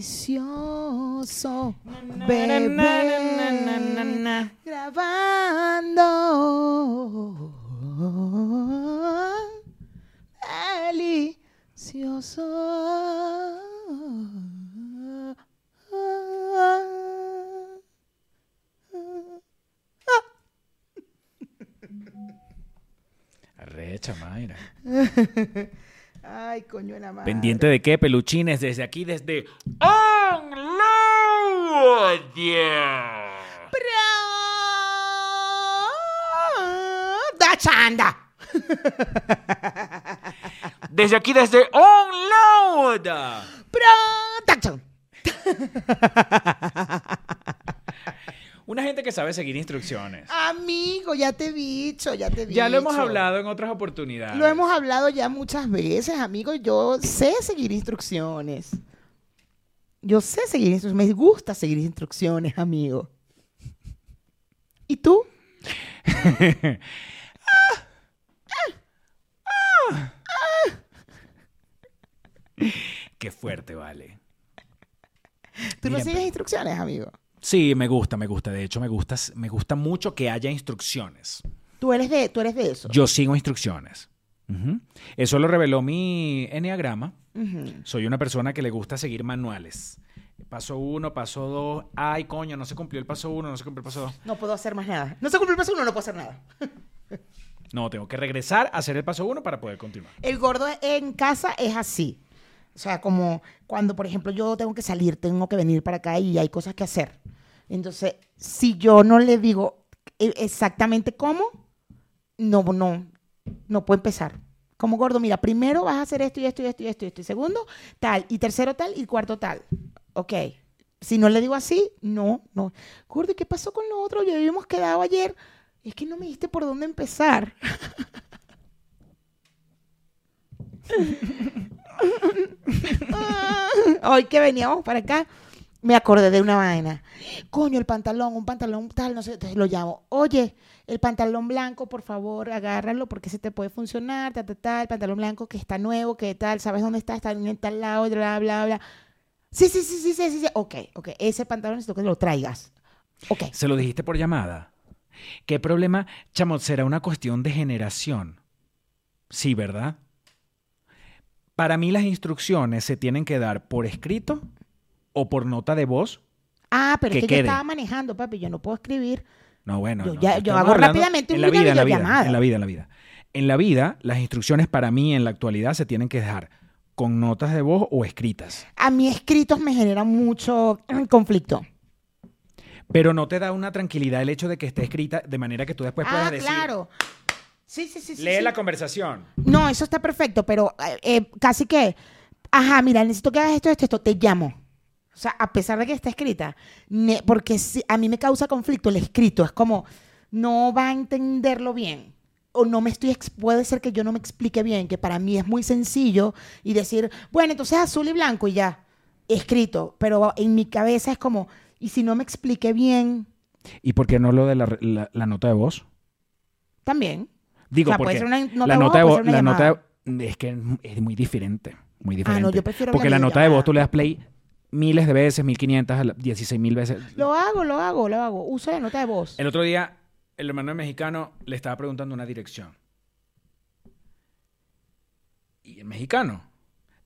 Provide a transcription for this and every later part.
delicioso, bebé, grabando. Delicioso. Arrecha, Mayra. Ay, coño de la madre. ¿Pendiente de qué, peluchines? Desde aquí, desde Da chanda. Desde aquí, desde Onload. Production. Una gente que sabe seguir instrucciones. Amigo, ya te he dicho, ya te he Ya lo hemos dicho. hablado en otras oportunidades. Lo hemos hablado ya muchas veces, amigo. Yo sé seguir instrucciones. Yo sé seguir instrucciones. Me gusta seguir instrucciones, amigo. ¿Y tú? Qué fuerte, vale. ¿Tú no Mira, sigues pero- instrucciones, amigo? Sí, me gusta, me gusta. De hecho, me gusta, me gusta mucho que haya instrucciones. Tú eres de, tú eres de eso. Yo sigo instrucciones. Eso lo reveló mi enneagrama. Soy una persona que le gusta seguir manuales. Paso uno, paso dos. Ay, coño, no se cumplió el paso uno, no se cumplió el paso dos. No puedo hacer más nada. No se cumple el paso uno, no puedo hacer nada. No, tengo que regresar a hacer el paso uno para poder continuar. El gordo en casa es así. O sea, como cuando, por ejemplo, yo tengo que salir, tengo que venir para acá y hay cosas que hacer. Entonces, si yo no le digo e- exactamente cómo, no, no, no puedo empezar. Como gordo, mira, primero vas a hacer esto y esto y esto y esto y esto. Y segundo, tal. Y tercero, tal. Y cuarto, tal. Ok. Si no le digo así, no, no. Gordo, ¿y qué pasó con lo otro? Ya habíamos quedado ayer. Es que no me diste por dónde empezar. Hoy que veníamos para acá, me acordé de una vaina. Coño, el pantalón, un pantalón tal, no sé, entonces lo llamo. Oye, el pantalón blanco, por favor, agárralo porque se te puede funcionar, ta, ta, ta, el pantalón blanco que está nuevo, que tal, ¿sabes dónde está? Está en tal lado, bla, bla, bla. Sí, sí, sí, sí, sí, sí, sí. Ok, ok, ese pantalón necesito que lo traigas. Ok. ¿Se lo dijiste por llamada? ¿Qué problema, chamo? ¿Será una cuestión de generación? Sí, ¿verdad? Para mí las instrucciones se tienen que dar por escrito o por nota de voz. Ah, pero Que es que quede. yo estaba manejando, papi, yo no puedo escribir. No, bueno. Yo no, ya- yo estamos hago rápidamente en una la vida, en la vida, en la vida, en la vida. En la vida, las instrucciones para mí en la actualidad se tienen que dejar con notas de voz o escritas. A mí escritos me generan mucho conflicto. Pero no te da una tranquilidad el hecho de que esté escrita de manera que tú después puedas ah, decir, claro. Sí, sí, sí. lee sí. la conversación. No, eso está perfecto, pero eh, eh, casi que, ajá, mira, necesito que hagas esto, esto, esto, te llamo. O sea, a pesar de que está escrita, ne- porque si- a mí me causa conflicto el escrito, es como, no va a entenderlo bien. O no me estoy, puede ser que yo no me explique bien, que para mí es muy sencillo y decir, bueno, entonces azul y blanco y ya, escrito, pero en mi cabeza es como, y si no me expliqué bien, ¿Y por qué no lo de la, la- la nota de voz? también. Digo, O sea, porque puede ser una nota la nota de voz, la nota es que es muy diferente, muy diferente. Ah, no, yo prefiero porque la la nota de voz tú le das play miles de veces, 1500, 16 mil veces. Lo hago, lo hago, lo hago. Uso la nota de voz. El otro día, el hermano mexicano le estaba preguntando una dirección. Y el mexicano,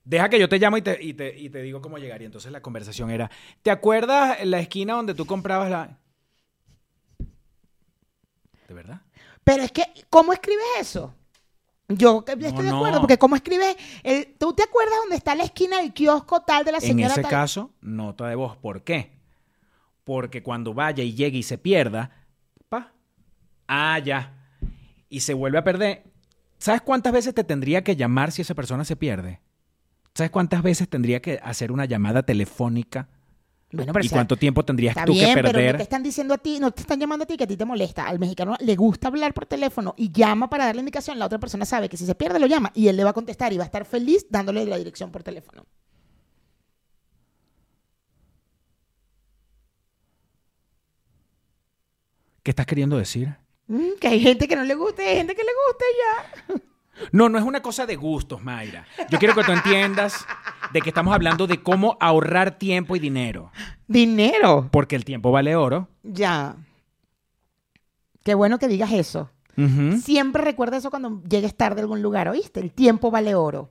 deja que yo te llamo y te, y te, y te digo cómo llegar. Y entonces la conversación era, ¿te acuerdas en la esquina donde tú comprabas la... ¿De verdad? Pero es que, ¿cómo escribes eso? Yo No, estoy de no. acuerdo, porque ¿cómo escribes? el- ¿Tú te acuerdas dónde está la esquina del kiosco tal de la En señora ese tal? caso, nota de voz. ¿Por qué? Porque cuando vaya y llegue y se pierda, pa, ah, ya, y se vuelve a perder, ¿sabes cuántas veces te tendría que llamar si esa persona se pierde? ¿Sabes cuántas veces tendría que hacer una llamada telefónica? Bueno, pero ¿Y o sea, cuánto tiempo tendrías tú bien, que pero no perder? te están diciendo a ti, no te están llamando a ti que a ti te molesta. Al mexicano le gusta hablar por teléfono y llama para darle indicación. La otra persona sabe que si se pierde lo llama y él le va a contestar y va a estar feliz dándole la dirección por teléfono. ¿Qué estás queriendo decir? Mm, que hay gente que no le gusta y hay gente que le gusta ya. No, no es una cosa de gustos, Mayra. Yo quiero que tú entiendas, de que estamos hablando de cómo ahorrar tiempo y dinero. Dinero. Porque el tiempo vale oro. Ya. Qué bueno que digas eso. Siempre recuerda eso cuando llegues tarde a algún lugar, ¿oíste? El tiempo vale oro.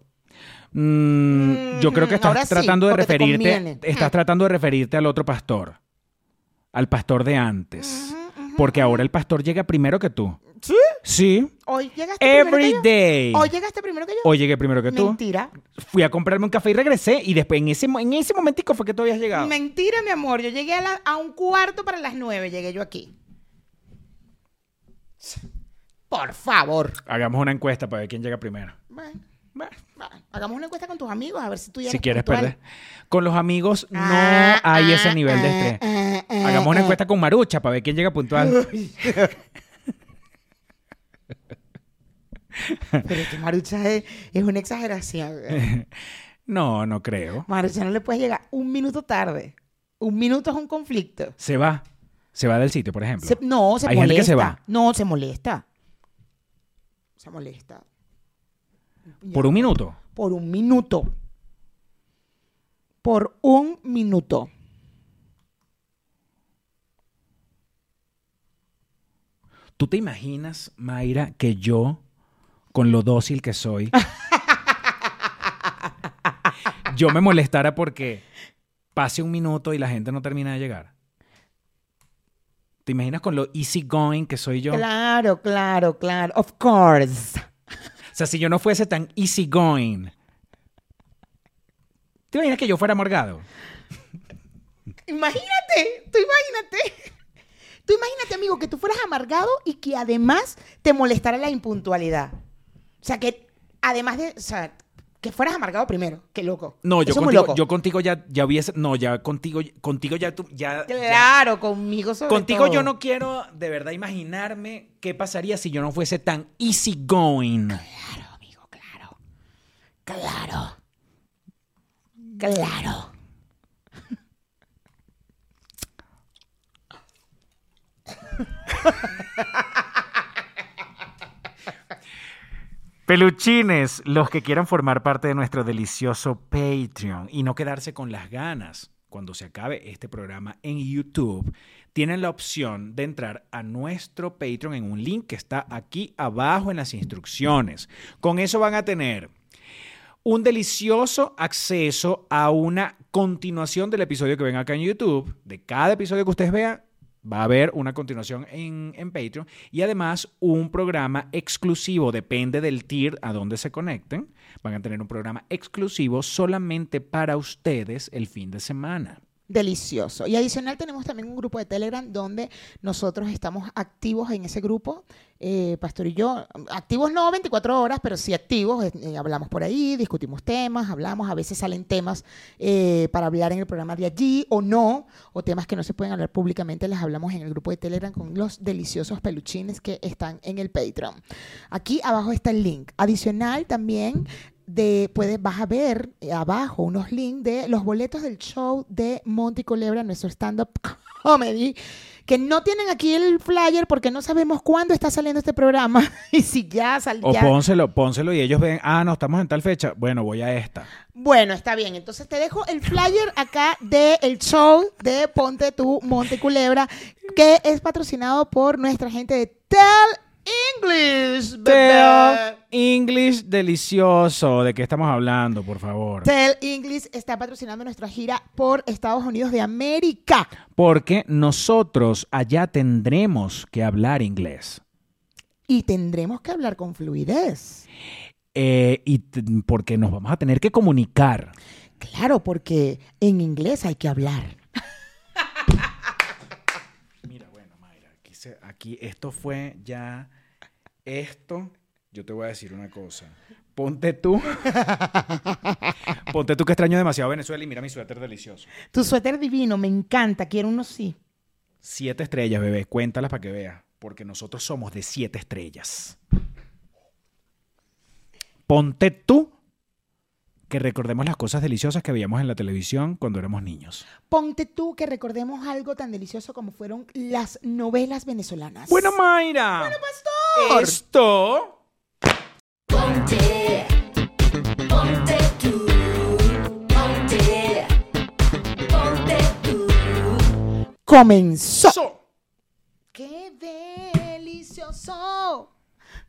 Mm, yo creo que Mm, estás ahora sí, tratando de referirte, estás tratando de referirte al otro pastor, al pastor de antes, porque ahora el pastor llega primero que tú. ¿Sí? Sí. Hoy llegaste primero Every que yo. day. Hoy llegaste primero que yo. Hoy llegué primero que tú. Mentira. Fui a comprarme un café y regresé y después en ese en ese momentico fue que tú habías llegado. Mentira, mi amor. Yo llegué a, la- a un cuarto para las nueve. Llegué yo aquí. Por favor. Hagamos una encuesta para ver quién llega primero. Bueno. Hagamos una encuesta con tus amigos a ver si tú ya Si eres quieres puntual. perder. Con los amigos no Ah, hay ah, ese nivel de ah, estrés. Hagamos una encuesta con Marucha para ver quién llega puntual. Pero tu Marucha es, es una exageración. No, no creo. Marucha no le puedes llegar un minuto tarde. Un minuto es un conflicto. Se va. Se va del sitio, por ejemplo. Se- no, se Hay molesta. gente que se va. No, se molesta. Se molesta. Por un minuto. Por un minuto. Por un minuto. ¿Tú te imaginas, Mayra, que yo, con lo dócil que soy, yo me molestara porque pase un minuto y la gente no termina de llegar? ¿Te imaginas con lo easy going que soy yo? Claro, claro, claro. Of course. O sea, si yo no fuese tan easy going, ¿te imaginas que yo fuera amargado? Imagínate, tú imagínate. Tú imagínate, amigo, que tú fueras amargado y que además te molestara la impuntualidad. O sea, que además de, o sea, que fueras amargado primero. Qué loco. No, yo Eso contigo, loco. yo contigo ya, ya hubiese, no, ya contigo, contigo ya tú, ya, ya- Claro, conmigo sobre contigo todo. yo no quiero de verdad imaginarme qué pasaría si yo no fuese tan easy going. Claro, amigo, claro. Claro. Claro. Peluchines, los que quieran formar parte de nuestro delicioso Patreon y no quedarse con las ganas cuando se acabe este programa en YouTube, tienen la opción de entrar a nuestro Patreon en un link que está aquí abajo en las instrucciones. Con eso van a tener un delicioso acceso a una continuación del episodio que ven acá en YouTube. De cada episodio que ustedes vean, va a haber una continuación en, en Patreon. Y además un programa exclusivo, depende del tier a donde se conecten. Van a tener un programa exclusivo solamente para ustedes el fin de semana. Delicioso. Y adicional tenemos también un grupo de Telegram donde nosotros estamos activos en ese grupo, eh, Pastor y yo, activos no 24 horas, pero sí activos, eh, hablamos por ahí, discutimos temas, hablamos, a veces salen temas eh, para hablar en el programa de allí o no, o temas que no se pueden hablar públicamente, les hablamos en el grupo de Telegram con los deliciosos peluchines que están en el Patreon. Aquí abajo está el link. Adicional también de puedes vas a ver eh, abajo unos links de los boletos del show de Monty Culebra, nuestro stand-up comedy, que no tienen aquí el flyer porque no sabemos cuándo está saliendo este programa y si ya salió. O pónselo, pónselo y ellos ven, ah, no, estamos en tal fecha. Bueno, voy a esta. Bueno, está bien. Entonces te dejo el flyer acá de el show de Ponte tu Monte Culebra, que es patrocinado por nuestra gente de Tell English. Tell English delicioso. ¿De qué estamos hablando, por favor? Tell English está patrocinando nuestra gira por Estados Unidos de América. Porque nosotros allá tendremos que hablar inglés. Y tendremos que hablar con fluidez. Eh, y porque nos vamos a tener que comunicar. Claro, porque en inglés hay que hablar. Mira, bueno, Mayra, aquí, esto fue ya. Esto, yo te voy a decir una cosa. Ponte tú. Ponte tú que extraño demasiado Venezuela y mira mi suéter delicioso. Tu suéter divino, me encanta. Quiero uno sí. Siete estrellas, bebé. Cuéntalas para que veas. Porque nosotros somos de siete estrellas. Ponte tú que recordemos las cosas deliciosas que veíamos en la televisión cuando éramos niños. Ponte tú que recordemos algo tan delicioso como fueron las novelas venezolanas. Bueno, Mayra. Bueno, pastor. Esto. Ponte. Ponte tú. Ponte. Ponte tú. Comenzó. Qué delicioso.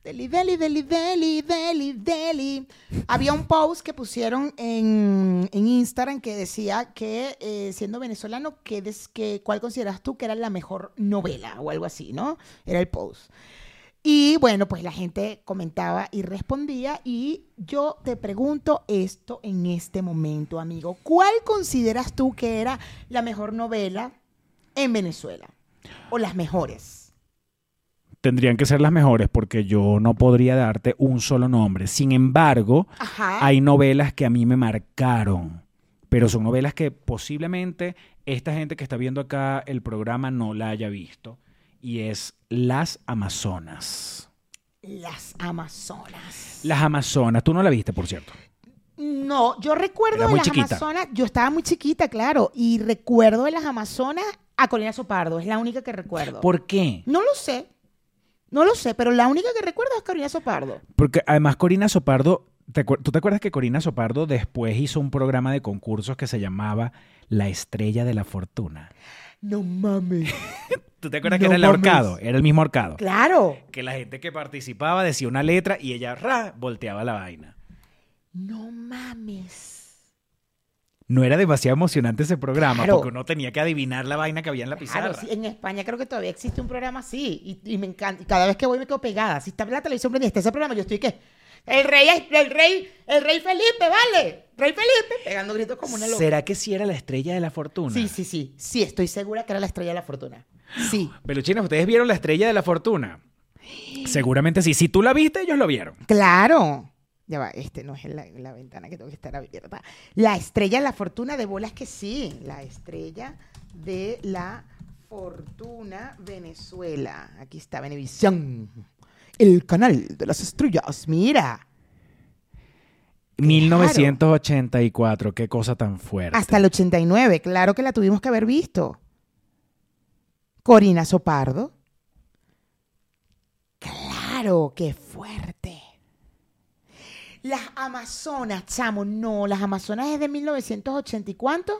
Deli, deli, deli, deli, deli, deli. Había un post que pusieron en, en Instagram que decía que, eh, siendo venezolano, ¿qué des- que, ¿cuál consideras tú que era la mejor novela o algo así, no? Era el post. Y bueno, pues la gente comentaba y respondía y yo te pregunto esto en este momento, amigo. ¿Cuál consideras tú que era la mejor novela en Venezuela? O las mejores. Tendrían que ser las mejores porque yo no podría darte un solo nombre. Sin embargo, Ajá. hay novelas que a mí me marcaron, pero son novelas que posiblemente esta gente que está viendo acá el programa no la haya visto. Y es Las Amazonas. Las Amazonas. Las Amazonas, tú no la viste, por cierto. No, yo recuerdo Era de las chiquita. Amazonas, yo estaba muy chiquita, claro, y recuerdo de las Amazonas a Corina Sopardo, es la única que recuerdo. ¿Por qué? No lo sé, no lo sé, pero la única que recuerdo es Corina Sopardo. Porque además Corina Sopardo, ¿te acuer- ¿tú te acuerdas que Corina Sopardo después hizo un programa de concursos que se llamaba La Estrella de la Fortuna? No mames. ¿Tú te acuerdas que No era el mames. ahorcado? Era el mismo ahorcado. claro. Que la gente que participaba decía una letra y ella ra, volteaba la vaina. No mames. No era demasiado emocionante ese programa Claro. porque uno tenía que adivinar la vaina que había en la pizarra. Claro, sí, en España creo que todavía existe un programa así y, y me encanta. Y cada vez que voy me quedo pegada. Si está la televisión prendida, está ese programa, yo estoy que el rey, es- el rey, el rey Felipe, vale, rey Felipe, pegando gritos como una loca. ¿Será que sí era la estrella de la fortuna? Sí, sí, sí, sí, estoy segura que era la estrella de la fortuna. Sí, Peluchines, ¿ustedes vieron la estrella de la fortuna? Seguramente sí. Si tú la viste, ellos lo vieron. claro. Ya va, este no es la, la ventana que tengo que estar abierta. La estrella de la fortuna de bolas que sí. La estrella de la fortuna Venezuela. Aquí está Venevisión. El canal de las estrellas. Mira. 1984, qué cosa tan fuerte. Hasta el 89. Claro que la tuvimos que haber visto. Corina Sopardo. Claro, qué fuerte. Las Amazonas, chamo, no, las Amazonas es de 1980 y cuánto?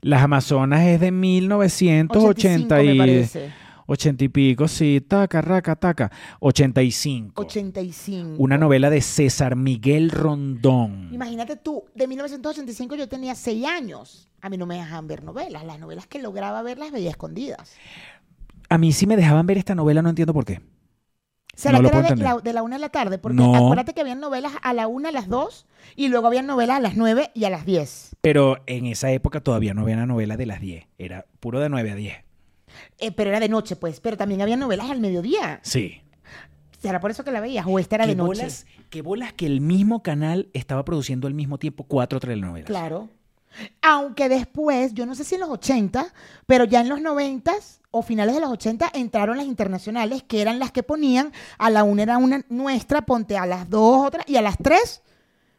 Las Amazonas es de 1980 85 me y, parece. 80 y pico, sí, taca, raca, taca. 85. 85. Una novela de César Miguel Rondón. Imagínate tú, de 1985 yo tenía 6 años. A mí no me dejaban ver novelas. Las novelas que lograba ver las veía escondidas. A mí sí me dejaban ver esta novela, no entiendo por qué. ¿Será No que era de la, de la una de la tarde? Porque No. acuérdate que habían novelas a la una, a las dos, y luego habían novelas a las nueve y a las diez. Pero en esa época todavía no había una novela de las 10. Era puro de 9 a 10. Eh, pero era de noche, pues. Pero también había novelas al mediodía. Sí. ¿Será por eso que la veías? ¿O esta era ¿Qué de noche? bolas, qué bolas que el mismo canal estaba produciendo al mismo tiempo cuatro telenovelas. Claro. Aunque después, yo no sé si en los 80, pero ya en los 90 o finales de los 80 entraron las internacionales, que eran las que ponían, a la una era una nuestra, ponte a las dos otra, y a las tres,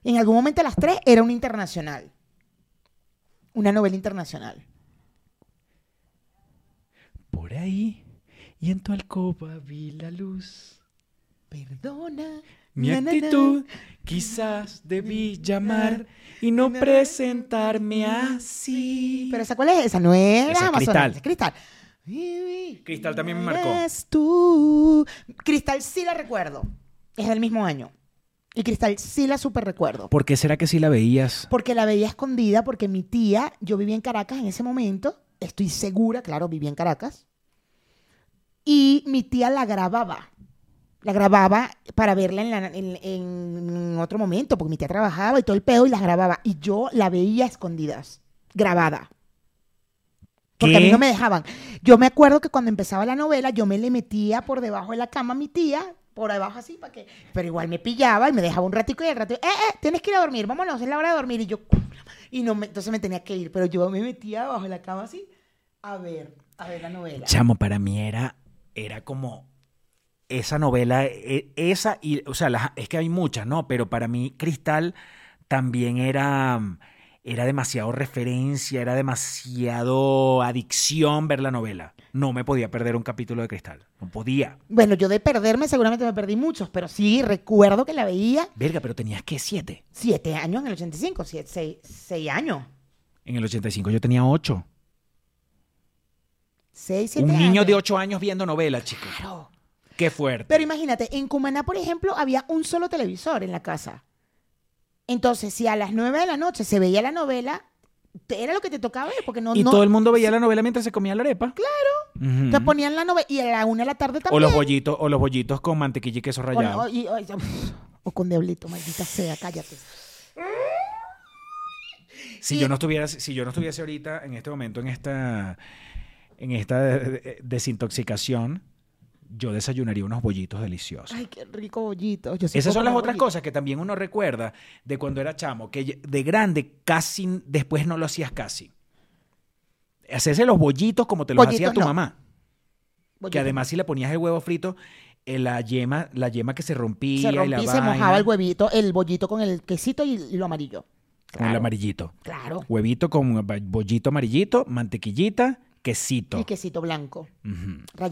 en algún momento a las tres era una internacional. Una novela internacional. Por ahí y en tu alcoba vi la luz. Perdona. Mi na, na, na. actitud quizás debí llamar y no presentarme así. Pero esa cuál es esa, no es Esa las es Amazonas, Cristal. es Cristal. Cristal también me marcó. Eres tú. Cristal sí la recuerdo. Es del mismo año. Y Cristal sí la super recuerdo. ¿Por qué será que si la veías? Porque la veía escondida, porque mi tía, yo vivía en Caracas en ese momento, estoy segura, claro, vivía en Caracas, y mi tía la grababa. La grababa para verla en, la- en- en otro momento, porque mi tía trabajaba y todo el pedo y las grababa. Y yo la veía escondidas, grabada. Porque a mí no me dejaban. Yo me acuerdo que cuando empezaba la novela, yo me le metía por debajo de la cama a mi tía, por debajo así, para que. Pero igual me pillaba y me dejaba un ratico y al rato, eh, eh, tienes que ir a dormir, vámonos, es la hora de dormir. Y yo, y no me, entonces me tenía que ir, pero yo me metía debajo de la cama así, a ver, a ver la novela. Chamo, para mí era, era como esa novela, e- esa y, o sea, las- es que hay muchas, ¿no? Pero para mí Cristal también era, era demasiado referencia, era demasiado adicción ver la novela. No me podía perder un capítulo de Cristal, no podía. Bueno, yo de perderme seguramente me perdí muchos, pero sí recuerdo que la veía Verga, pero tenías que siete. siete años en el 85, siete, seis, seis años. En el 85 yo tenía ocho. 6, 7 Un años. niño de 8 años viendo novelas, chicos. Claro. Qué fuerte. Pero imagínate, en Cumaná, por ejemplo, había un solo televisor en la casa. Entonces, si a las 9 de la noche se veía la novela, era lo que te tocaba ver, porque no... y no todo el mundo veía la novela mientras se comía la arepa. Claro. Te ponían la novela y a la 1 de la tarde también. O los bollitos, o los bollitos con mantequilla y queso O, rallado. no, y- o- o con diablito, maldita sea, cállate. Si y- yo no estuviera, si yo no estuviese ahorita en este momento en esta en esta desintoxicación, yo desayunaría unos bollitos deliciosos. Ay, qué rico bollito. Yo Esas son las otras cosas que también uno recuerda de cuando era chamo, que de grande casi después no lo hacías casi. Hacerse los bollitos como te los hacía Bollitos tu no. mamá. Que además si le ponías el huevo frito, eh, la yema, la yema que se rompía, se y la y se vaina, mojaba el huevito, el bollito con el quesito y, y lo amarillo. con el amarillito. Claro. Huevito con bollito amarillito, mantequillita, quesito. Y quesito blanco. Pla-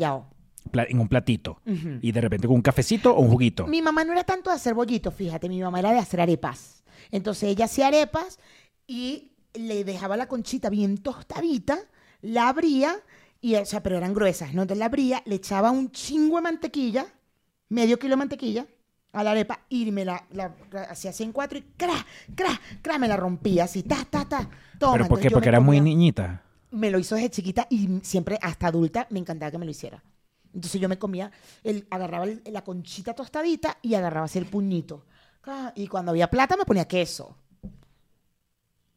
en un platito. Y de repente con un cafecito o un juguito. Mi mamá no era tanto de hacer bollitos, fíjate, mi mamá era de hacer arepas. Entonces ella hacía arepas y le dejaba la conchita bien tostadita, la abría, y, o sea, pero eran gruesas, ¿no? Entonces la abría, le echaba un chingo de mantequilla, medio kilo de mantequilla, a la arepa, y me la, la- la hacía así en cuatro y cra, cra, cra, me la rompía así, ta, ta, ta. Toma, ¿Pero por qué? Porque era muy niñita. me lo hizo desde chiquita y siempre hasta adulta me encantaba que me lo hiciera. Entonces yo me comía, el, agarraba el- la conchita tostadita y agarraba así el puñito. Ah, Y cuando había plata me ponía queso.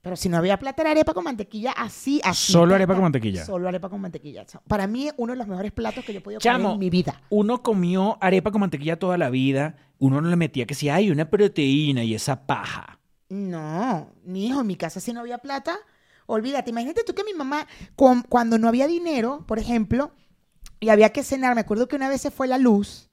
Pero si no había plata era arepa con mantequilla así, así. ¿Solo arepa con mantequilla? Solo arepa con mantequilla. Para mí uno de los mejores platos que yo he podido comer Chamo, en mi vida. uno comió arepa con mantequilla toda la vida. Uno no le metía que si hay una proteína y esa paja. No, mi hijo, en mi casa si no había plata, olvídate. Imagínate tú que mi mamá, con- cuando no había dinero, por ejemplo, y había que cenar, me acuerdo que una vez se fue la luz,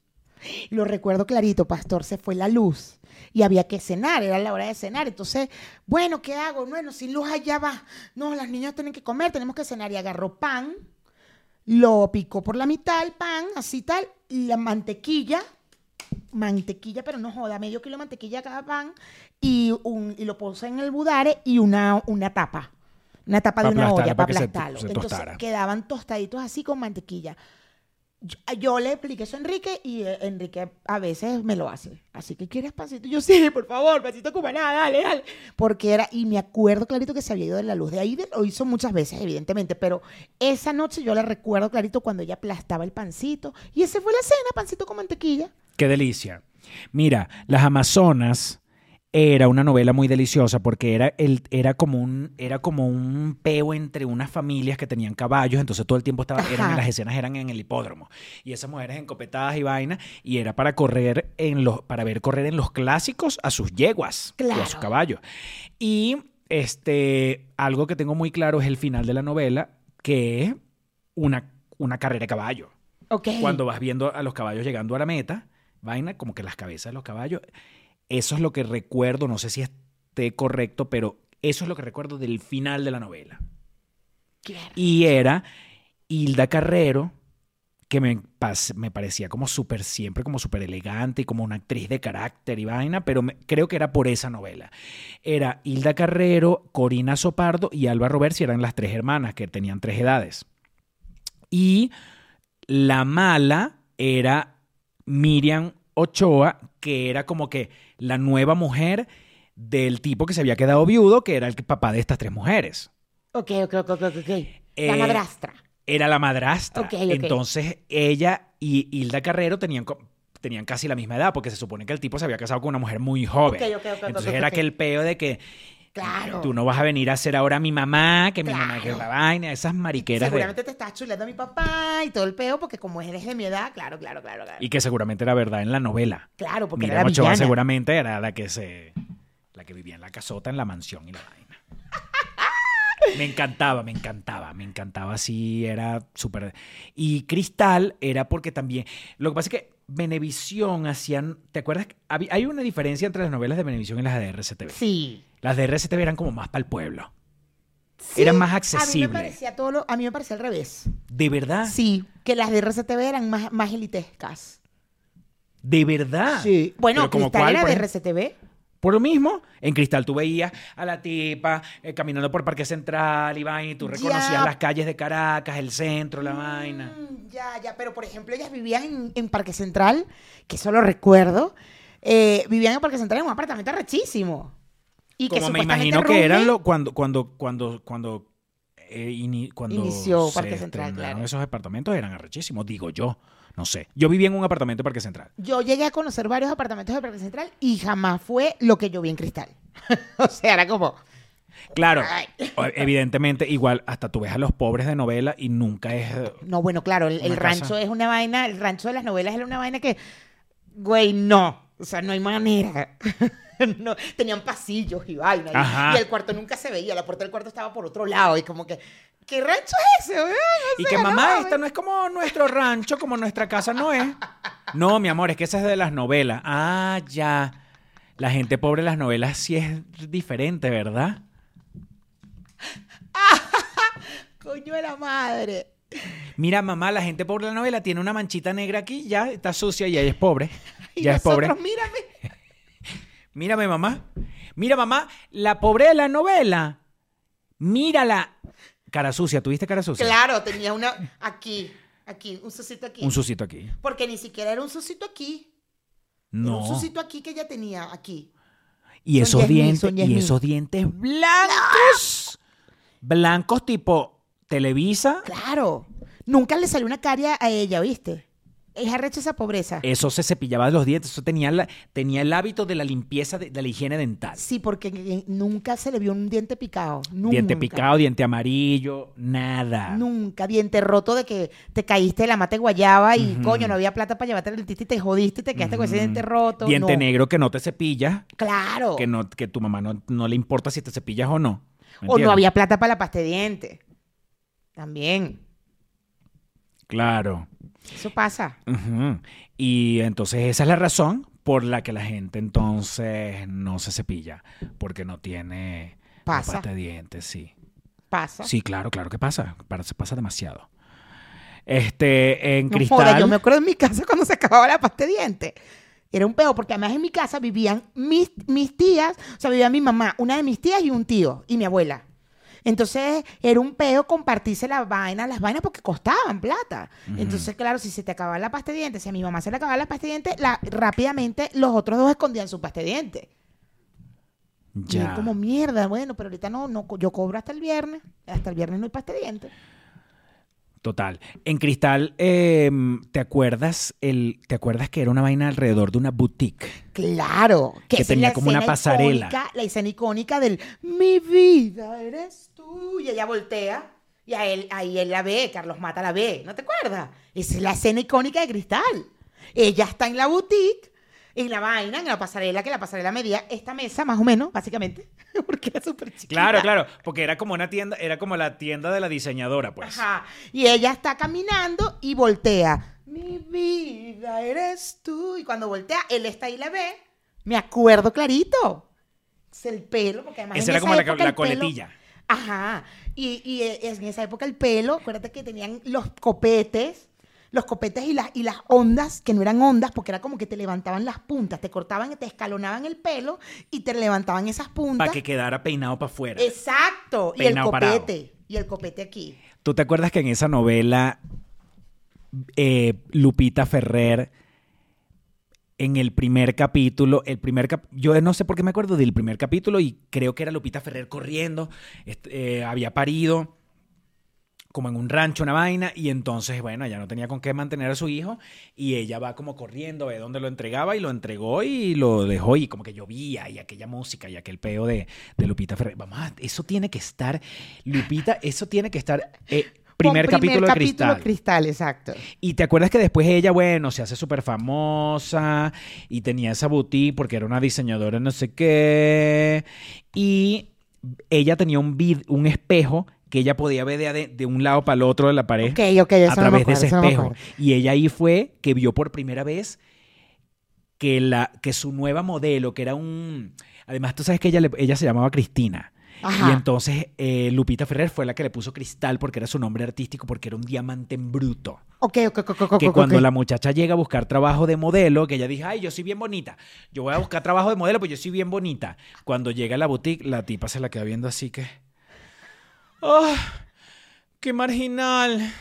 lo recuerdo clarito, pastor, se fue la luz y había que cenar, era la hora de cenar. Entonces, bueno, ¿qué hago? Bueno, sin luz allá va. No, las niñas tienen que comer, tenemos que cenar. Y agarró pan, lo picó por la mitad el pan, así tal, y la mantequilla, mantequilla, pero no joda, medio kilo de mantequilla cada pan, y, un, y lo puse en el budare y una, una tapa. Una tapa Pa' de una aplastarlo, olla para para que se- aplastarlo. se Entonces quedaban tostaditos así con mantequilla. Yo, yo le expliqué eso a Enrique y eh, Enrique a veces me lo hace. Así que quieres pasito. Yo sí, por favor, pasito cubaná, dale, dale. Porque era, y me acuerdo clarito que se había ido de la luz. De ahí de- lo hizo muchas veces, evidentemente, pero esa noche yo le recuerdo clarito cuando ella aplastaba el pancito. Y ese fue la cena, pancito con mantequilla. Qué delicia. Mira, Las Amazonas era una novela muy deliciosa porque era, el, era, como un, era como un peo entre unas familias que tenían caballos, entonces todo el tiempo estaba, eran, las escenas eran en el hipódromo. Y esas mujeres encopetadas y vainas, y era para correr en los, para ver correr en los clásicos a sus yeguas y a sus Claro. caballos. Y este, algo que tengo muy claro es el final de la novela, que es una, una carrera de caballo cuando vas viendo a los caballos llegando a la meta, vaina, como que las cabezas de los caballos. Eso es lo que recuerdo, no sé si esté correcto, pero eso es lo que recuerdo del final de la novela. Claro. Y era Hilda Carrero, que me, me parecía como súper, siempre como súper elegante y como una actriz de carácter y vaina, pero me- creo que era por esa novela. Era Hilda Carrero, Corina Sopardo y Alba Roberts, y eran las tres hermanas que tenían tres edades. Y la mala era Miriam Ochoa, que era como que la nueva mujer del tipo que se había quedado viudo, que era el papá de estas tres mujeres. Ok, ok, ok, ok, ok. Eh, la madrastra. Era la madrastra. Ok, ok. Entonces ella y Hilda Carrero tenían, tenían casi la misma edad, porque se supone que el tipo se había casado con una mujer muy joven. Ok, ok, ok, Entonces era aquel peo de que Claro. tú no vas a venir a ser ahora mi mamá, que mi mamá, que la vaina, esas mariqueras de... Seguramente te estás chuleando a mi papá y todo el peo, porque como eres de mi edad, claro, claro, claro, claro. Y que seguramente era verdad en la novela. Claro, porque Miriam era la Ochoa seguramente era la que se la que vivía en la casota, en la mansión y la vaina. Me encantaba, me encantaba, me encantaba así, era súper... Y Cristal era porque también... Lo que pasa es que Venevisión hacían... ¿Te acuerdas? Hay una diferencia entre las novelas de Venevisión y las de RCTV. Sí. Las de RCTV eran como más para el pueblo. Sí, Eran más A mí me accesibles. parecía todo lo- a mí me parecía al revés. ¿De verdad? Sí, que las de RCTV eran más, más elitescas. ¿De verdad? Sí. Bueno, ¿Pero como Cristal cuál, era de ejemplo? RCTV. Por lo mismo, en Cristal tú veías a la tipa eh, caminando por Parque Central y vaina, y tú reconocías Ya. las calles de Caracas, el centro, la vaina. Mm, Ya, ya, pero por ejemplo, ellas vivían en, en Parque Central, que eso lo recuerdo. eh, vivían en Parque Central en un apartamento rechísimo. Y que Como me supuestamente imagino que eran lo, cuando, cuando, cuando, cuando, eh, ini- cuando Inició Parque Central, claro. esos apartamentos eran arrechísimos, digo yo. No sé. Yo vivía en un apartamento de Parque Central. Yo llegué a conocer varios apartamentos de Parque Central y jamás fue lo que yo vi en Cristal. o sea, era como... Claro, evidentemente, igual hasta tú ves a los pobres de novela y nunca es. eh, No, bueno, claro, el, rancho es una vaina, el rancho de las novelas era una vaina que, güey, no, o sea, no hay manera. no, tenían pasillos y vaina. Y, el cuarto nunca se veía, la puerta del cuarto estaba por otro lado y como que, ¿qué rancho es ese? weón? Y sea, que mamá, esta no es como nuestro rancho, como nuestra casa no es. No, mi amor, es que esa es de las novelas. Ah, ya. La gente pobre de las novelas sí es diferente, ¿verdad? Coño de la madre. Mira, mamá, la gente pobre de la novela tiene una manchita negra aquí, ya está sucia y ella es pobre. Y Ya es pobre. nosotros, mírame. Mírame, mamá. Mira, mamá, la pobre de la novela. Mírala. Cara sucia, ¿tuviste cara sucia? Claro, tenía una aquí, aquí, un susito aquí. Un sucito aquí. Porque ni siquiera era un susito aquí. Era No. un susito aquí que ella tenía aquí. Y esos dientes, y esos dientes blancos. Blancos tipo Televisa. Claro. Nunca le salió una caria a ella, ¿viste? Es arrecha esa pobreza. Eso se cepillaba de los dientes. Eso tenía, la- tenía el hábito de la limpieza de, de la higiene dental. Sí, porque nunca se le vio un diente picado. Nunca. Diente picado, diente amarillo, nada. Nunca. Diente roto de que te caíste de la mate guayaba y coño, no había plata para llevarte al dentista y te jodiste y te quedaste con ese diente roto. Diente no. negro que no te cepillas. Claro. Que, no, que tu mamá no, no le importa si te cepillas o no. ¿Me o no había plata para la pasta de diente. También. Claro. Eso pasa. Y entonces esa es la razón por la que la gente entonces no se cepilla. Porque no tiene Pasa. pasta de dientes, sí. Pasa. Sí, claro, claro que pasa. Pasa, pasa demasiado. Este, en No cristal. joda, yo me acuerdo en mi casa cuando se acababa la pasta de dientes. Era un peo, porque además en mi casa vivían mis, mis tías, o sea, vivía mi mamá, una de mis tías y un tío, y mi abuela. Entonces era un peo compartirse las vainas, las vainas porque costaban plata. Entonces, claro, si se te acababa la pasta de dientes, si a mi mamá se le acababa la pasta de dientes, la, rápidamente los otros dos escondían su pasta de dientes. Y es Ya. como mierda, bueno, pero ahorita no, no, yo cobro hasta el viernes, hasta el viernes no hay pasta de dientes. Total. En cristal, eh, ¿te acuerdas el, te acuerdas que era una vaina alrededor de una boutique? Claro, Que tenía como una pasarela. icónica, la escena icónica del mi vida eres tú. Y ella voltea y a él, ahí él la ve, Carlos Mata la ve, ¿no te acuerdas? Esa es la escena icónica de Cristal. Ella está en la boutique, en la vaina, en la pasarela, que la pasarela medía esta mesa más o menos, básicamente, porque era súper chiquita. Claro, claro, porque era como una tienda, era como la tienda de la diseñadora, pues. Ajá. Y ella está caminando y voltea. Mi vida eres tú. Y cuando voltea, él está ahí y la ve. Me acuerdo clarito. Es el pelo, porque además. Esa en era como la, época la el pelo- coletilla. Ajá. Y, y en esa época el pelo, acuérdate que tenían los copetes. Los copetes y las, y las ondas, que no eran ondas, porque era como que te levantaban las puntas, te cortaban, te escalonaban el pelo y te levantaban esas puntas. Para que quedara peinado para afuera. Exacto. Y el parado. copete. Y el copete aquí. ¿Tú te acuerdas que en esa novela eh, Lupita Ferrer, en el primer capítulo, el primer cap- yo no sé por qué me acuerdo del primer capítulo y creo que era Lupita Ferrer corriendo, est- eh, había parido como en un rancho, una vaina, y entonces, bueno, ella no tenía con qué mantener a su hijo, y ella va como corriendo, ve dónde lo entregaba, y lo entregó y lo dejó, y como que llovía, y aquella música, y aquel peo de, de Lupita Ferrer. Vamos, eso tiene que estar, Lupita, eso tiene que estar... eh, primer, capítulo de capítulo Cristal. Cristal, exacto. Y te acuerdas que después ella, bueno, se hace súper famosa y tenía esa boutique porque era una diseñadora no sé qué. Y ella tenía un, vid- un espejo que ella podía ver de, de un lado para el otro de la pared Ok, ok, eso a no través de ese no espejo. y ella ahí fue que vio por primera vez que, la, que su nueva modelo, que era un... Además, tú sabes que ella, ella se llamaba Cristina. Ajá. Y entonces eh, Lupita Ferrer fue la que le puso Cristal porque era su nombre artístico, porque era un diamante en bruto. Ok, ok, ok, ok. Que cuando la muchacha llega a buscar trabajo de modelo, que ella dice, ay, yo soy bien bonita. Yo voy a buscar trabajo de modelo, pues yo soy bien bonita. Cuando llega a la boutique, la tipa se la queda viendo así que... ¡Oh! ¡Qué marginal!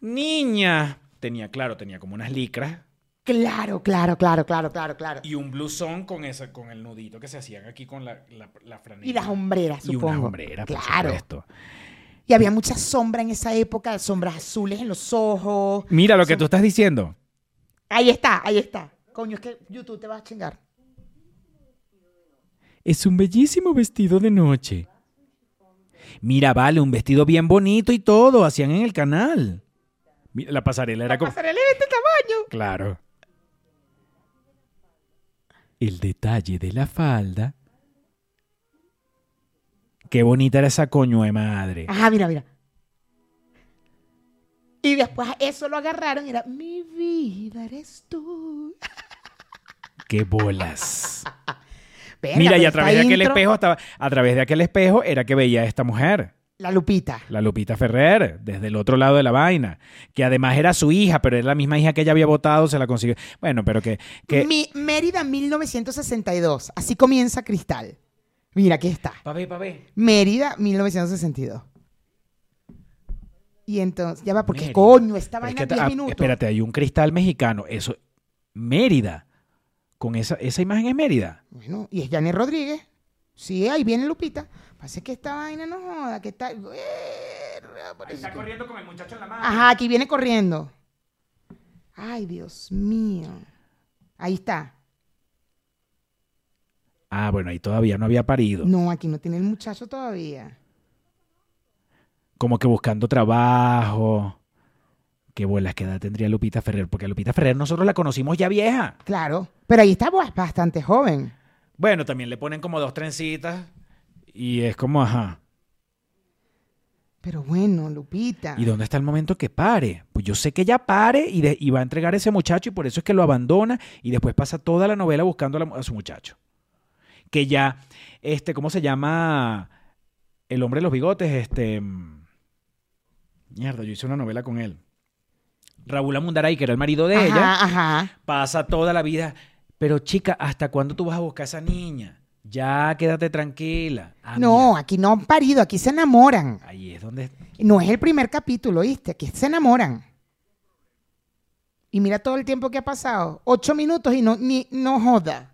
Niña. Tenía, claro, tenía como unas licras Claro, claro, claro, claro, claro, claro. y un blusón con, ese, con el nudito que se hacían aquí con la, la, la franela. Y las hombreras, Y supongo. una hombrera, por Claro. supuesto. Y había mucha sombra en esa época, sombras azules en los ojos. Mira lo que Som- tú estás diciendo. Ahí está, ahí está. Coño, es que YouTube te va a chingar. Es un bellísimo vestido de noche. Mira, vale, un vestido bien bonito y todo, hacían en el canal. Mira, la pasarela era como... Pasarela de este tamaño. Claro. El detalle de la falda. Qué bonita era esa coño de madre. Ajá, mira, mira. Y después eso lo agarraron y era, mi vida eres tú. Qué bolas. Verga, Mira, y a través de aquel intro- espejo, estaba, a través de aquel espejo era que veía a esta mujer. La Lupita. La Lupita Ferrer, desde el otro lado de la vaina, que además era su hija, pero era la misma hija que ella había votado, se la consiguió. Bueno, pero que, que... Mi, Mérida 1962. Así comienza Cristal. Mira, aquí está. Pa' ver, pa' ver. Mérida 1962. Y entonces, ya va, porque Mérida. coño, esta Pero es vaina que en 10 ah, minutos. espérate, hay un cristal mexicano, eso, Mérida, con esa, esa imagen es Mérida. Bueno, y es Janet Rodríguez. Sí, ahí viene Lupita. Parece que esta vaina no joda, que está. Parece que- corriendo con el muchacho en la mano. Ajá, aquí viene corriendo. Ay, Dios mío. Ahí está. Ah, bueno, ahí todavía no había parido. No, aquí no tiene el muchacho todavía. Como que buscando trabajo. Qué bolas, qué edad tendría Lupita Ferrer, porque a Lupita Ferrer nosotros la conocimos ya vieja. Claro. Pero ahí está bastante joven. Bueno, también le ponen como dos trencitas y es como, ajá. Pero bueno, Lupita. ¿Y dónde está el momento que pare? Pues yo sé que ella pare y, de- y va a entregar a ese muchacho y por eso es que lo abandona y después pasa toda la novela buscando a, la- a su muchacho. Que ya, este, ¿cómo se llama? El hombre de los bigotes, este... mm, Mierda, yo hice una novela con él. Raúl Amundaray, que era el marido de ajá, ella, Ajá. pasa toda la vida. Pero chica, ¿hasta cuándo tú vas a buscar a esa niña? Ya, quédate tranquila. Ah, No, mira, aquí no han parido, aquí se enamoran. ahí es donde... No es el primer capítulo, ¿viste? Aquí se enamoran. Y mira todo el tiempo que ha pasado. Ocho minutos y no, ni, no joda.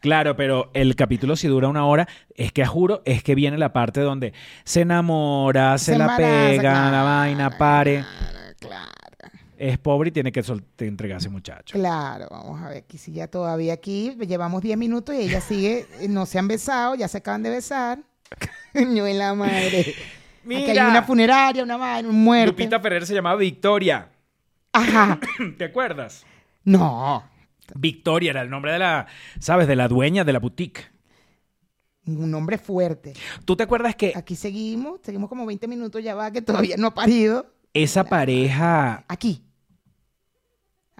Claro, pero el capítulo si dura una hora, es que juro, es que viene la parte donde se enamora, se, la embaraza, pega, la vaina, pare, Claro, claro, es pobre y tiene que sol- te entregar a ese muchacho. claro. Vamos a ver, aquí si ya todavía aquí llevamos 10 minutos y ella sigue, eh, no se han besado, ya se acaban de besar. Coño de la madre. Aquí hay una funeraria, una madre, un muerto. Lupita Ferrer se llamaba Victoria. Ajá. ¿Te acuerdas? No. Victoria era el nombre de la, ¿sabes? De la dueña de la boutique. Un hombre fuerte. ¿Tú te acuerdas que Aquí seguimos, seguimos como 20 minutos, ya va, que todavía no ha parido. esa pareja, Aquí.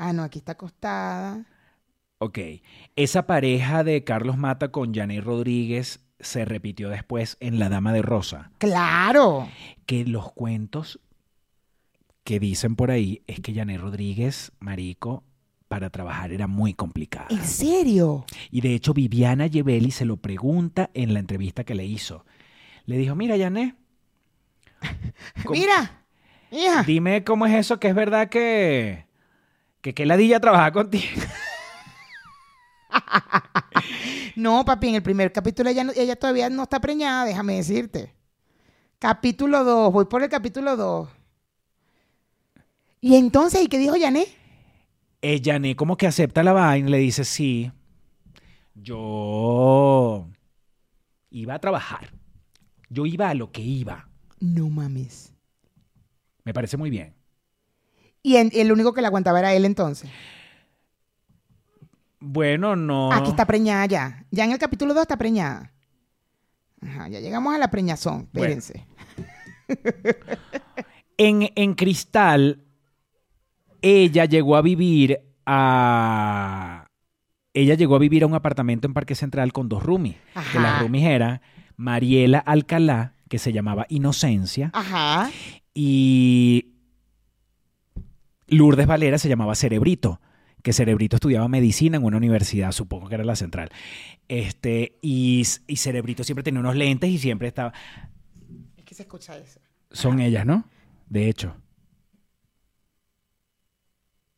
Ah, no, aquí está acostada. ok, esa pareja de Carlos Mata con Janet Rodríguez se repitió después en La Dama de Rosa? Claro. que los cuentos que dicen por ahí es que Janet Rodríguez, marico, para trabajar era muy complicada. ¿En serio? Y de hecho Viviana Gebeli se lo pregunta en la entrevista que le hizo. Le dijo, mira Janet, ¿cómo- Mira, hija. dime cómo es eso que es verdad que que qué ladilla trabajar contigo. No, papi, en el primer capítulo ella, no- ella todavía no está preñada, déjame decirte. Capítulo 2, voy por el capítulo 2. Y entonces, ¿y qué dijo Janet? Eh, Janet como que acepta la vaina le dice, sí, yo iba a trabajar. Yo iba a lo que iba. No mames. Me parece muy bien. Y en- el único que la aguantaba era él entonces. Bueno, no. Aquí está preñada ya. Ya en el capítulo 2 está preñada. Ajá, ya llegamos a la preñazón. Bueno. Espérense. En, en Cristal, ella llegó a vivir a. Ella llegó a vivir a un apartamento en Parque Central con dos roomies. Que Ajá. las roomies eran Mariela Alcalá, que se llamaba Inocencia, Ajá. y Lourdes Valera se llamaba Cerebrito, que Cerebrito estudiaba medicina en una universidad, supongo que era la central. Este, y, y Cerebrito siempre tenía unos lentes y siempre estaba. Es que se escucha eso. Son ellas, ¿no? De hecho.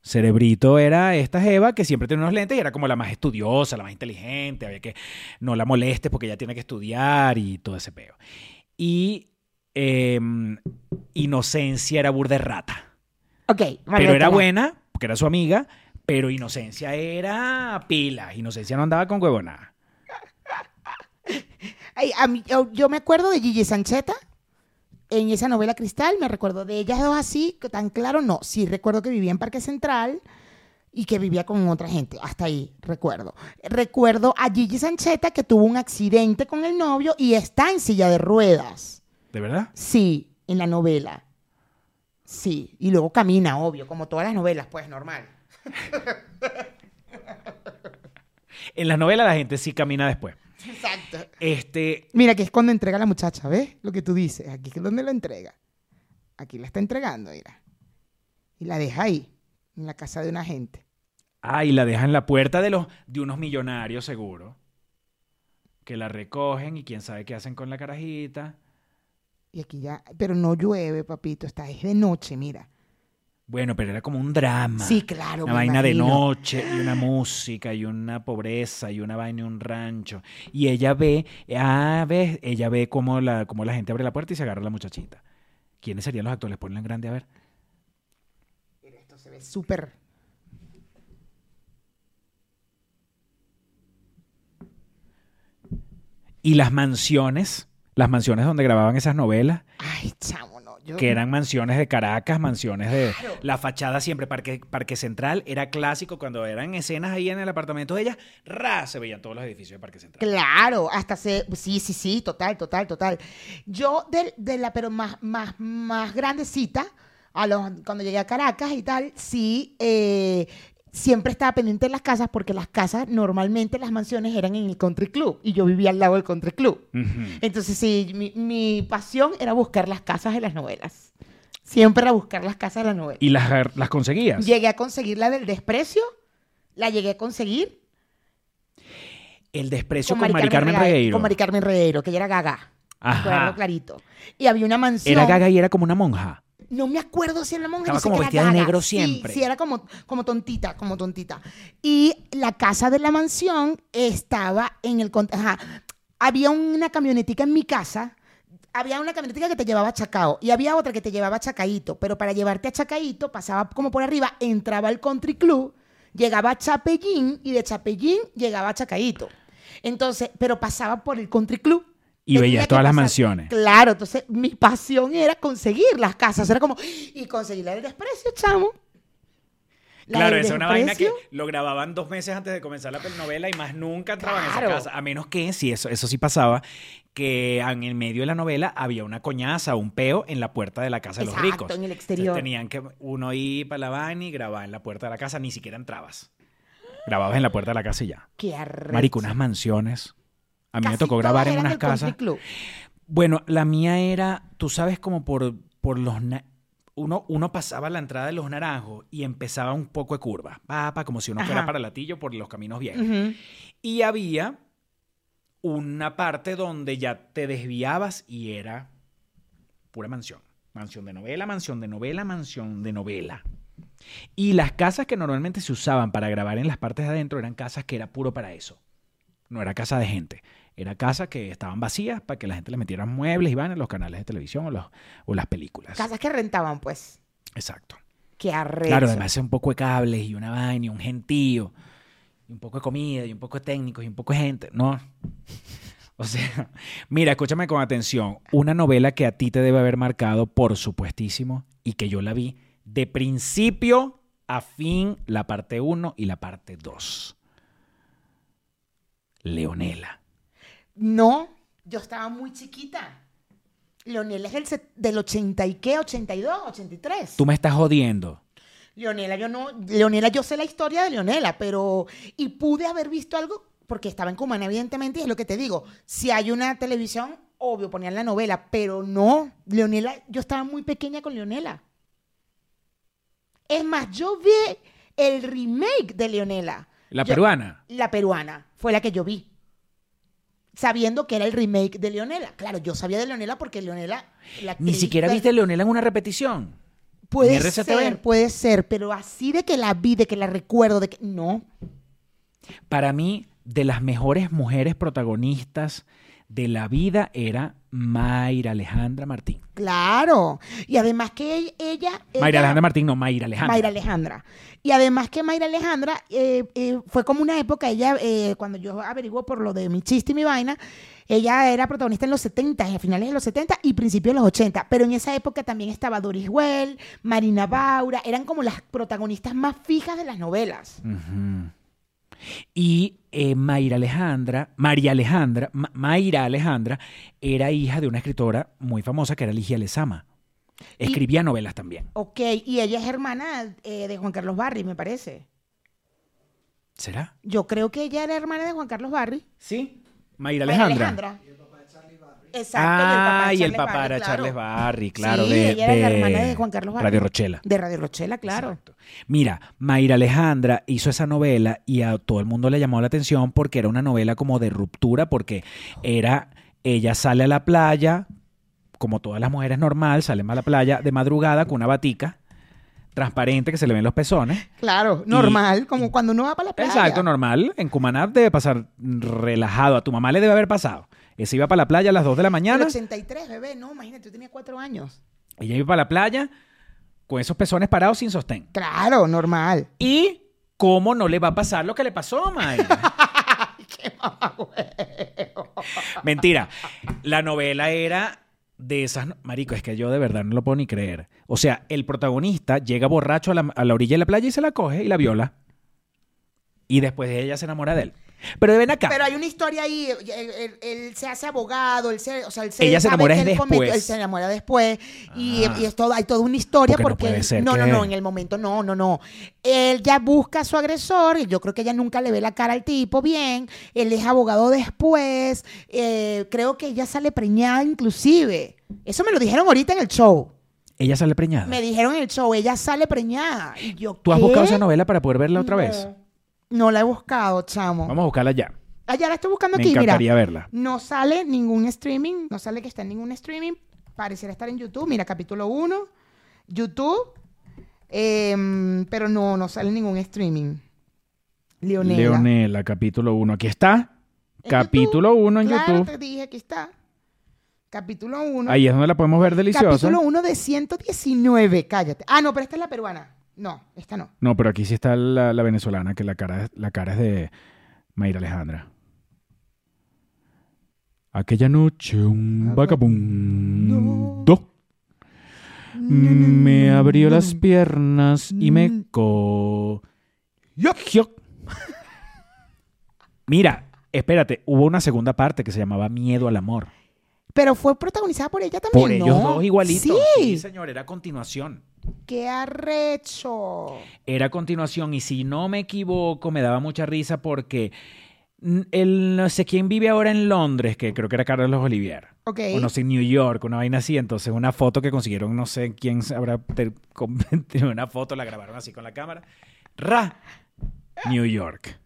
Cerebrito era esta Jeva que siempre tenía unos lentes y era como la más estudiosa, la más inteligente, había que no la molestes porque ella tiene que estudiar y todo ese peo. Y em, Inocencia era burda de rata. Ok. Pero era buena, porque era su amiga, pero Inocencia era pila. Inocencia no andaba con huevonada. Ay, a mí- yo, yo me acuerdo de Gigi Sancheta en esa novela Cristal, me recuerdo de ellas dos así, que tan claro no. Sí recuerdo que vivía en Parque Central y que vivía con otra gente, hasta ahí recuerdo. Recuerdo a Gigi Sancheta que tuvo un accidente con el novio y está en silla de ruedas. ¿De verdad? Sí, en la novela. Sí, y luego camina, obvio, como todas las novelas, pues normal. En las novelas la gente sí camina después. Exacto. Este, Mira, que es cuando entrega a la muchacha, ¿ves? Lo que tú dices. Aquí es donde lo entrega. Aquí la está entregando, mira. Y la deja ahí, en la casa de una gente. ah, y la dejan en la puerta de, los, de unos millonarios seguro. Que la recogen y quién sabe qué hacen con la carajita. Y aquí ya, pero no llueve, papito, está es de noche, mira. Bueno, pero era como un drama. Sí, claro. Una vaina de noche y una música y una pobreza y una vaina y un rancho. Y ella ve, ah, ves, ella ve cómo la, cómo la gente abre la puerta y se agarra a la muchachita. ¿Quiénes serían los actores? Ponla en grande a ver. Esto se ve súper. Y las mansiones, las mansiones donde grababan esas novelas, Ay, chamo, no. Yo, que eran mansiones de Caracas, mansiones de... Claro. La fachada siempre, Parque, Parque Central, era clásico cuando eran escenas ahí en el apartamento de ella, ra, se veían todos los edificios de Parque Central. Claro, hasta se. Sí, sí, sí, total, total, total. Yo, de, de la, pero más, más, más grandecita, a los, cuando llegué a Caracas y tal, sí, eh, siempre estaba pendiente de las casas porque las casas, normalmente las mansiones eran en el country club y yo vivía al lado del country club. Entonces, sí, mi, mi pasión era buscar las casas de las novelas. Siempre era buscar las casas de las novelas. ¿Y las, las conseguías? Llegué a conseguir la del desprecio, la llegué a conseguir El desprecio con, Mari Carmen. Regueiro. Con Mari Carmen Regueiro, que ella era gaga. Ajá. Clarito. Y había una mansión. Era gaga y era como una monja. No me acuerdo si era la monja. Estaba sé como vestida de negro siempre. Sí, era como, como tontita, como tontita. Y la casa de la mansión estaba en el... Ajá. Había una camionetica en mi casa. Había una camionetica que te llevaba a Chacao y había otra que te llevaba a Chacaíto. Pero para llevarte a Chacaíto pasaba como por arriba, entraba al country club, llegaba a Chapellín y de Chapellín llegaba a Chacaíto. Entonces, pero pasaba por el country club. Y veías todas las mansiones. Claro, entonces mi pasión era conseguir las casas. Era como, y conseguir la del desprecio, chamo. La Claro, esa es una vaina que lo grababan dos meses antes de comenzar la novela y más nunca entraban Claro. en esa casa. A menos que, sí, eso, eso sí pasaba, que en el medio de la novela había una coñaza, un peo en la puerta de la casa de los ricos. en el Entonces exterior. tenían que uno ir para la vaina y grabar en la puerta de la casa, ni siquiera entrabas. Grababas en la puerta de la casa y ya. Qué arrecho. Marico, unas mansiones. A mí me tocó grabar en unas casas. Bueno, la mía era, tú sabes, como por, por los... Uno, uno pasaba la entrada de los naranjos y empezaba un poco de curva. Papa, como si uno fuera para Latillo por los caminos viejos. Y había una parte donde ya te desviabas y era pura mansión. Mansión de novela, mansión de novela, mansión de novela. Y las casas que normalmente se usaban para grabar en las partes de adentro eran casas que era puro para eso. No era casa de gente. Era casa que estaban vacías para que la gente le metiera muebles y van en los canales de televisión o, los, o las películas. Casas que rentaban, pues. Exacto. Qué arrecho. Claro, además un poco de cables y una vaina y un gentío. Y un poco de comida y un poco de técnicos y un poco de gente. No. O sea, mira, escúchame con atención. Una novela que a ti te debe haber marcado, por supuestísimo, y que yo la vi de principio a fin, la parte 1 y la parte 2. Leonela. No, yo estaba muy chiquita. Leonela es del, del 80 y qué, 82, 83. Tú me estás jodiendo. Leonela, yo no, Leonela, yo sé la historia de Leonela, pero, y pude haber visto algo porque estaba en Cumaná, evidentemente, y es lo que te digo. Si hay una televisión, obvio, ponían la novela, pero no. Leonela, yo estaba muy pequeña con Leonela. Es más, yo vi el remake de Leonela. La Yo- peruana. La peruana fue la que yo vi. Sabiendo que era el remake de Leonela. Claro, yo sabía de Leonela porque Leonela. la Ni siquiera viste Leonela en una repetición. Puede RCTV. ser, puede ser, pero así de que la vi, de que la recuerdo, de que. No. Para mí, de las mejores mujeres protagonistas de la vida era Mayra Alejandra Martín. Claro. Y además que ella. ella Mayra Alejandra Martín, no, Mayra Alejandra. Mayra Alejandra. Y además que Mayra Alejandra eh, eh, fue como una época, ella, eh, cuando yo averiguo por lo de mi chiste y mi vaina, ella era protagonista en los 70, a finales de los 70 y principios de los 80. Pero en esa época también estaba Doris Well, Marina Baura, eran como las protagonistas más fijas de las novelas. Y eh, Mayra Alejandra, María Alejandra, Ma- Mayra Alejandra era hija de una escritora muy famosa que era Ligia Lezama. Escribía novelas también. Ok, y ella es hermana eh, de Juan Carlos Barry, me parece. ¿Será? Yo creo que ella era hermana de Juan Carlos Barry. Sí. Mayra Mayra Alejandra. Exacto, Ah, y el papá era Charles. Barry, claro. Sí, de, ella era la hermana de Juan Carlos Barry. Radio Rochela. De Radio Rochela, claro. Exacto. Mira, Mayra Alejandra hizo esa novela y a todo el mundo le llamó la atención porque era una novela como de ruptura, porque era, ella sale a la playa, como todas las mujeres normal, salen a la playa de madrugada con una batica transparente que se le ven los pezones. Claro, normal, como cuando uno va para la playa. Exacto, normal. En Cumaná debe pasar relajado. A tu mamá le debe haber pasado. Ese iba para la playa a las 2 de la El mañana. 83, bebé, no, imagínate, yo tenía cuatro años. Ella iba para la playa con esos pezones parados sin sostén. Claro, normal. ¿Y cómo no le va a pasar lo que le pasó a Mayra? Qué. Mentira. La novela era de esas... Marico, es que yo de verdad no lo puedo ni creer. O sea, el protagonista llega borracho a la, a la orilla de la playa y se la coge y la viola. Y después ella se enamora de él. Pero ven acá. Pero hay una historia ahí, él, él- él se hace abogado, él se, o sea, él se Ella se enamora él cometió- después. él se enamora después y, Ah. y es todo, hay toda una historia Porque no puede ser no, no, que- no, en el momento no, no, no. Él ya busca a su agresor y yo creo que ella nunca le ve la cara al tipo bien. Él es abogado después. eh, creo que ella sale preñada inclusive. Eso me lo dijeron ahorita en el show. Ella sale preñada. Me dijeron en el show, ella sale preñada. Y yo, ¿Tú has ¿qué? buscado esa novela para poder verla otra vez? No, la he buscado, chamo. Vamos a buscarla ya. Ah, ya la estoy buscando Me aquí, mira. encantaría verla. No sale ningún streaming, no sale que está en ningún streaming. Pareciera estar en YouTube. Mira, capítulo 1, YouTube. em, pero no, no sale ningún streaming. Leonela. Leonela, capítulo 1. Aquí está. Capítulo 1 en Claro, YouTube. te dije, aquí está. Capítulo 1. Ahí es donde la podemos ver deliciosa. Capítulo 1 de 119, cállate. Ah, no, pero esta es la peruana. No, esta no. No, pero aquí sí está la, la venezolana, que la cara, es- la cara es de Mayra Alejandra. Aquella noche un vagabundo me abrió las piernas y me cogió. Mira, espérate, hubo una segunda parte que se llamaba Miedo al amor. Pero fue protagonizada por ella también, Por ellos ¿no? dos igualitos. Sí. señor, era continuación. ¡Qué arrecho! Era continuación y si no me equivoco me daba mucha risa porque el no sé quién vive ahora en Londres, que creo que era Carlos Olivier. Ok. O no sé, en New York, una vaina así. Entonces, una foto que consiguieron, no sé quién habrá una foto, la grabaron así con la cámara. Ra, New York.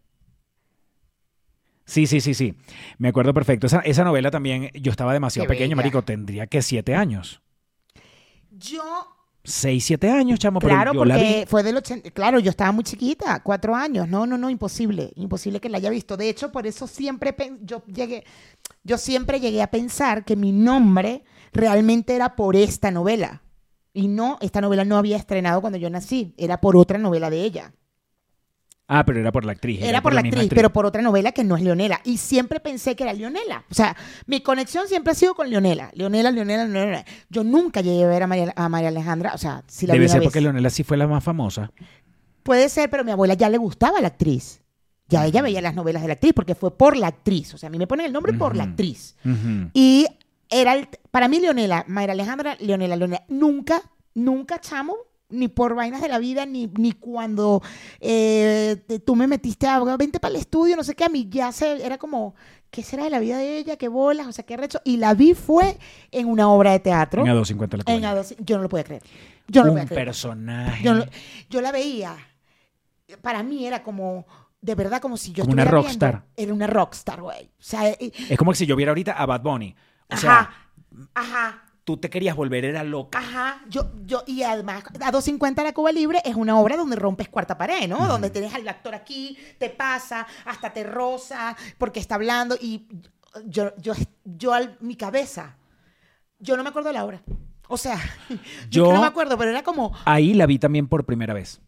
Sí, sí, sí, sí. Me acuerdo perfecto. Esa, esa novela también, yo estaba demasiado Qué pequeño, bella. marico. Tendría que siete años. Yo Seis, siete años, chamo. pero Claro, yo la vi. porque fue del 80. Claro, yo estaba muy chiquita, cuatro años. No, no, no, imposible. Imposible que la haya visto. De hecho, por eso siempre pen- yo llegué, yo siempre llegué a pensar que mi nombre realmente era por esta novela. Y no, esta novela no había estrenado cuando yo nací. Era por otra novela de ella. Ah, pero era por la actriz. Era por la actriz, pero por otra novela que no es Leonela. Y siempre pensé que era Leonela. O sea, mi conexión siempre ha sido con Leonela. Leonela, Leonela, Leonela. Yo nunca llegué a ver a María, a María Alejandra. O sea, si la vi Debe una ser vez. porque Leonela sí fue la más famosa. Puede ser, pero a mi abuela ya le gustaba la actriz. Ya ella veía las novelas de la actriz porque fue por la actriz. O sea, a mí me ponen el nombre por la actriz. Y era el- para mí Leonela, Mayra Alejandra, Leonela, Leonela. Nunca, nunca, chamo, ni por vainas de la vida, ni, ni cuando eh, te- tú me metiste a, vente para el estudio, no sé qué, a mí ya se, era como, ¿qué será de la vida de ella? ¿Qué bolas? O sea, qué recho. Y la vi fue en una obra de teatro. En A250 la En Cuba A2, yo no lo podía creer. Yo no lo Un podía creer. personaje. Yo, no- yo la veía. Para mí era como, de verdad, como si yo Como una estuviera rockstar. viendo- Era una rockstar, güey. O sea, eh, Es como si yo viera ahorita a Bad Bunny. O ajá, sea, ajá, tú te querías volver, era loca. ajá. Yo, yo, y además, a 250 la Cuba Libre es una obra donde rompes cuarta pared, ¿no? Donde tienes al actor aquí, te pasa, hasta te roza, porque está hablando. Y yo, yo, yo, al- mi cabeza, yo no me acuerdo de la obra. O sea, yo, Yo- no me acuerdo, pero era como, Ahí la vi también por primera vez.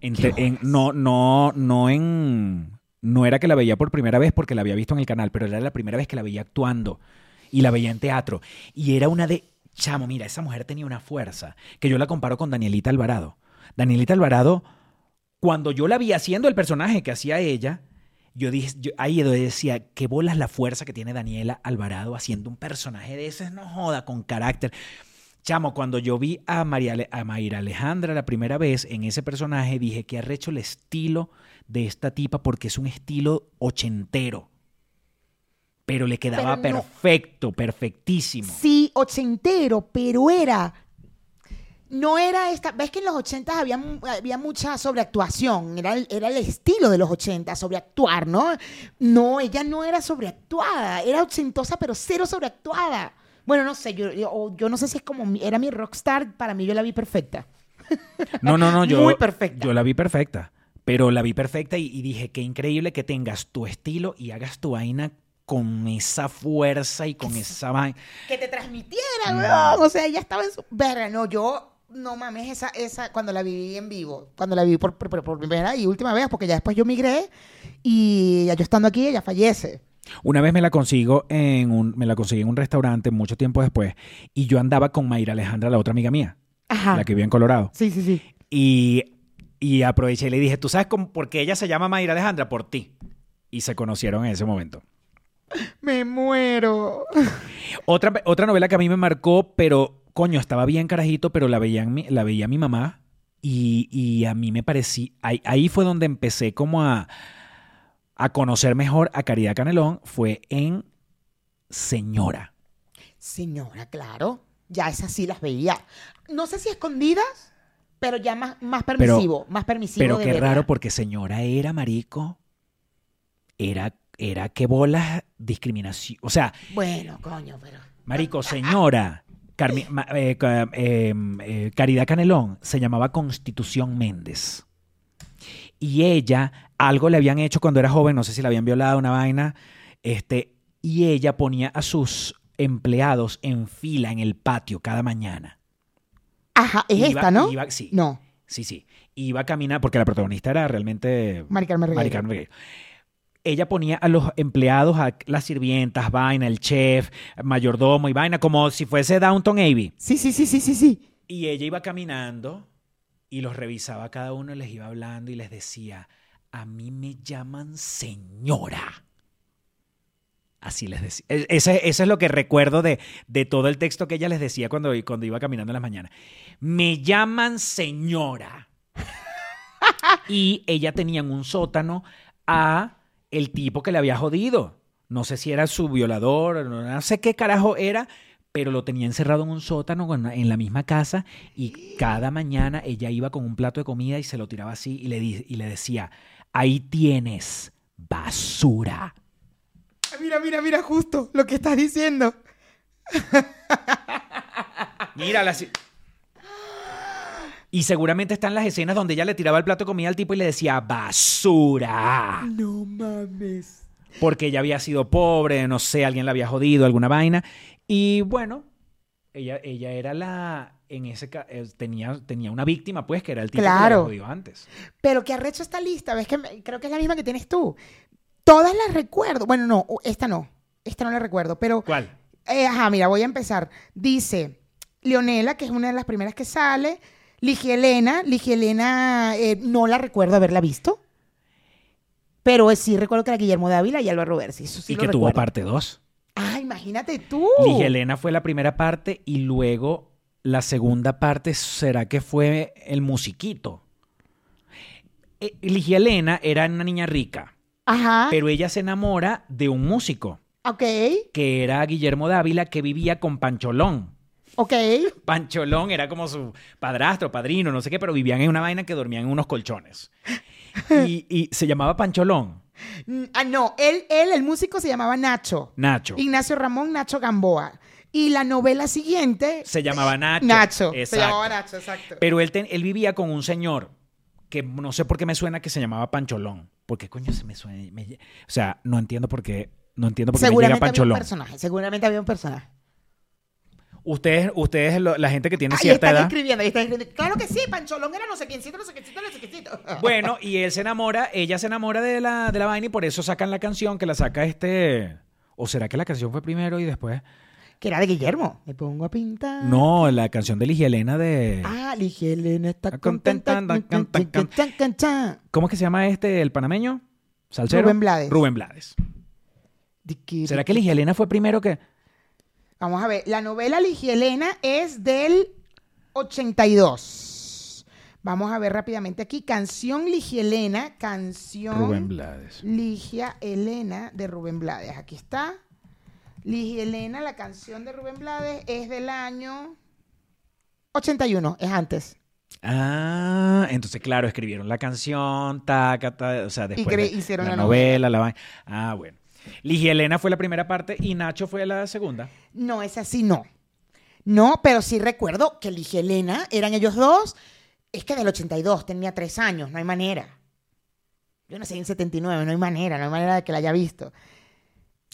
Entre- en- no, no, no en. No era que la veía por primera vez porque la había visto en el canal, pero era la primera vez que la veía actuando y la veía en teatro. Y era una de. Chamo, mira, esa mujer tenía una fuerza que yo la comparo con Danielita Alvarado. Danielita Alvarado, cuando yo la vi haciendo el personaje que hacía ella, yo dije, yo- ahí decía, qué bolas la fuerza que tiene Daniela Alvarado haciendo un personaje de ese, no joda, con carácter. Chamo, cuando yo vi a, María, a Mayra Alejandra la primera vez en ese personaje, dije que arrecho el estilo de esta tipa porque es un estilo ochentero. Pero le quedaba Pero no- perfecto, perfectísimo. Sí, ochentero, pero era. No era esta. ¿Ves que en los ochentas había, mu- había mucha sobreactuación? Era el, era el estilo de los ochentas, sobreactuar, ¿no? No, ella no era sobreactuada. Era ochentosa, pero cero sobreactuada. Bueno, no sé, yo, yo, no sé si es como. mi- Era mi rockstar, para mí yo la vi perfecta. No, no, no, yo, Muy perfecta. yo la vi perfecta. Pero la vi perfecta y, y dije, qué increíble que tengas tu estilo y hagas tu vaina con esa fuerza y con esa vaina. Que te transmitiera, Mm. weón. O sea, ella estaba en su. Verga, no, yo. No mames, esa, esa, cuando la viví en vivo, cuando la viví por, por, por primera y última vez, porque ya después yo migré y ya yo estando aquí, ella fallece. Una vez me la consigo en un, me la conseguí en un restaurante mucho tiempo después y yo andaba con Mayra Alejandra, la otra amiga mía, Ajá. la que vive en Colorado. Sí, sí, sí. Y, y aproveché y le dije, ¿tú sabes cómo, por qué ella se llama Mayra Alejandra? Por ti. Y se conocieron en ese momento. Me muero. Otra, otra novela que a mí me marcó, pero coño, estaba bien carajito, pero la veía, en mi- la veía mi mamá y, y a mí me parecía, ahí, ahí fue donde empecé como a, a conocer mejor a Caridad Canelón, fue en Señora. Señora, claro. Ya esas sí las veía. No sé si escondidas, pero ya más, más permisivo. más permisivo. Pero de qué verla. raro porque Señora era marico, era, era que bolas discriminación, o sea, Bueno, coño, pero. Marico, señora. Carmi- eh, ca- eh, eh, Caridad Canelón se llamaba Constitución Méndez. Y ella, algo le habían hecho cuando era joven, no sé si la habían violado, una vaina, este, y ella ponía a sus empleados en fila en el patio cada mañana. Ajá, es Iba- esta, ¿no? iba- sí, No, sí, sí. Iba a caminar, porque la protagonista era realmente Mari Carmen Regueiro. Ella ponía a los empleados, a las sirvientas, vaina, el chef, mayordomo y vaina, como si fuese Downton Abbey. Sí, sí, sí, sí, sí, sí. Y ella iba caminando y los revisaba a cada uno y les iba hablando y les decía, a mí me llaman señora. Así les decía. E- Ese, eso es lo que recuerdo de, de todo el texto que ella les decía cuando, cuando iba caminando en las mañanas. Me llaman señora. y ella tenía en un sótano a el tipo que le había jodido. No sé si era su violador, no sé qué carajo era, pero lo tenía encerrado en un sótano en la misma casa y cada mañana ella iba con un plato de comida y se lo tiraba así y le, y le decía, ahí tienes basura. Mira, mira, mira, justo lo que estás diciendo. Mira la... Y seguramente están las escenas donde ella le tiraba el plato de comida al tipo y le decía, basura. No mames. Porque ella había sido pobre, no sé, alguien la había jodido, alguna vaina. Y bueno, ella, ella era la... En ese eh, tenía, tenía una víctima, pues, que era el tipo que la Claro. había jodido antes. Pero que arrecho esta lista, ves que me- creo que es la misma que tienes tú. Todas las recuerdo. Bueno, no, esta no. Esta no la recuerdo, pero ¿Cuál? Eh, ajá, mira, voy a empezar. Dice Leonela, que es una de las primeras que sale. Ligia Elena. Ligia Elena, eh, no la recuerdo haberla visto. Pero sí recuerdo que era Guillermo Dávila y Álvaro Bersi. Sí y que tuvo parte 2. Ah, imagínate tú. Ligia Elena fue la primera parte y luego la segunda parte será que fue el musiquito. Eh, Ligia Elena era una niña rica, Ajá. pero ella se enamora de un músico, Ok. que era Guillermo Dávila, que vivía con Pancholón. Ok. Pancholón era como su padrastro, padrino, no sé qué, pero vivían en una vaina que dormían en unos colchones. Y, y se llamaba Pancholón, Mm, Ah, no. Él, él, el músico se llamaba Nacho. Nacho. Ignacio Ramón Nacho Gamboa. Y la novela siguiente. Se llamaba Nacho. Nacho. Se llamaba Nacho, exacto. Pero él, ten- él vivía con un señor que no sé por qué me suena que se llamaba Pancholón. ¿Por qué coño se me suena? me- o sea, no entiendo por qué. No entiendo por qué me llega Seguramente había un Pancholón. personaje. Seguramente había un personaje. Ustedes, ustedes lo- la gente que tiene Ahí cierta edad. escribiendo, ahí están escribiendo. Claro que sí, Pancholón era no sé quiéncito, no sé quiéncito, no sé quiéncito. Bueno, y él se enamora, ella se enamora de la, de la vaina y por eso sacan la canción que la saca este. ¿O será que la canción fue primero y después? Que era de Guillermo. Me pongo a pintar. No, la canción de Ligia Elena de. Ah, Ligia Elena está Contenta. ¿Cómo es que se llama este, el panameño? ¿Salsero? Rubén Blades. Rubén Blades. ¿Será que Ligia Elena fue primero que.? Vamos a ver, la novela Ligia Elena es del 82. Vamos a ver rápidamente aquí. Canción Ligia Elena, canción Rubén Blades. Ligia Elena de Rubén Blades. Aquí está. Ligia Elena, la canción de Rubén Blades es del año 81, es antes. Ah, entonces, claro, escribieron la canción, taca, ta, o sea, después de- hicieron la, la novela, la vaina. Ah, bueno. Ligia Elena fue la primera parte y Nacho fue la segunda. No, es así, no. No, pero sí recuerdo que Ligia Elena, eran ellos dos. Es que del 82, tenía tres años, no hay manera. Yo no sé, en 79, no hay manera, no hay manera de que la haya visto.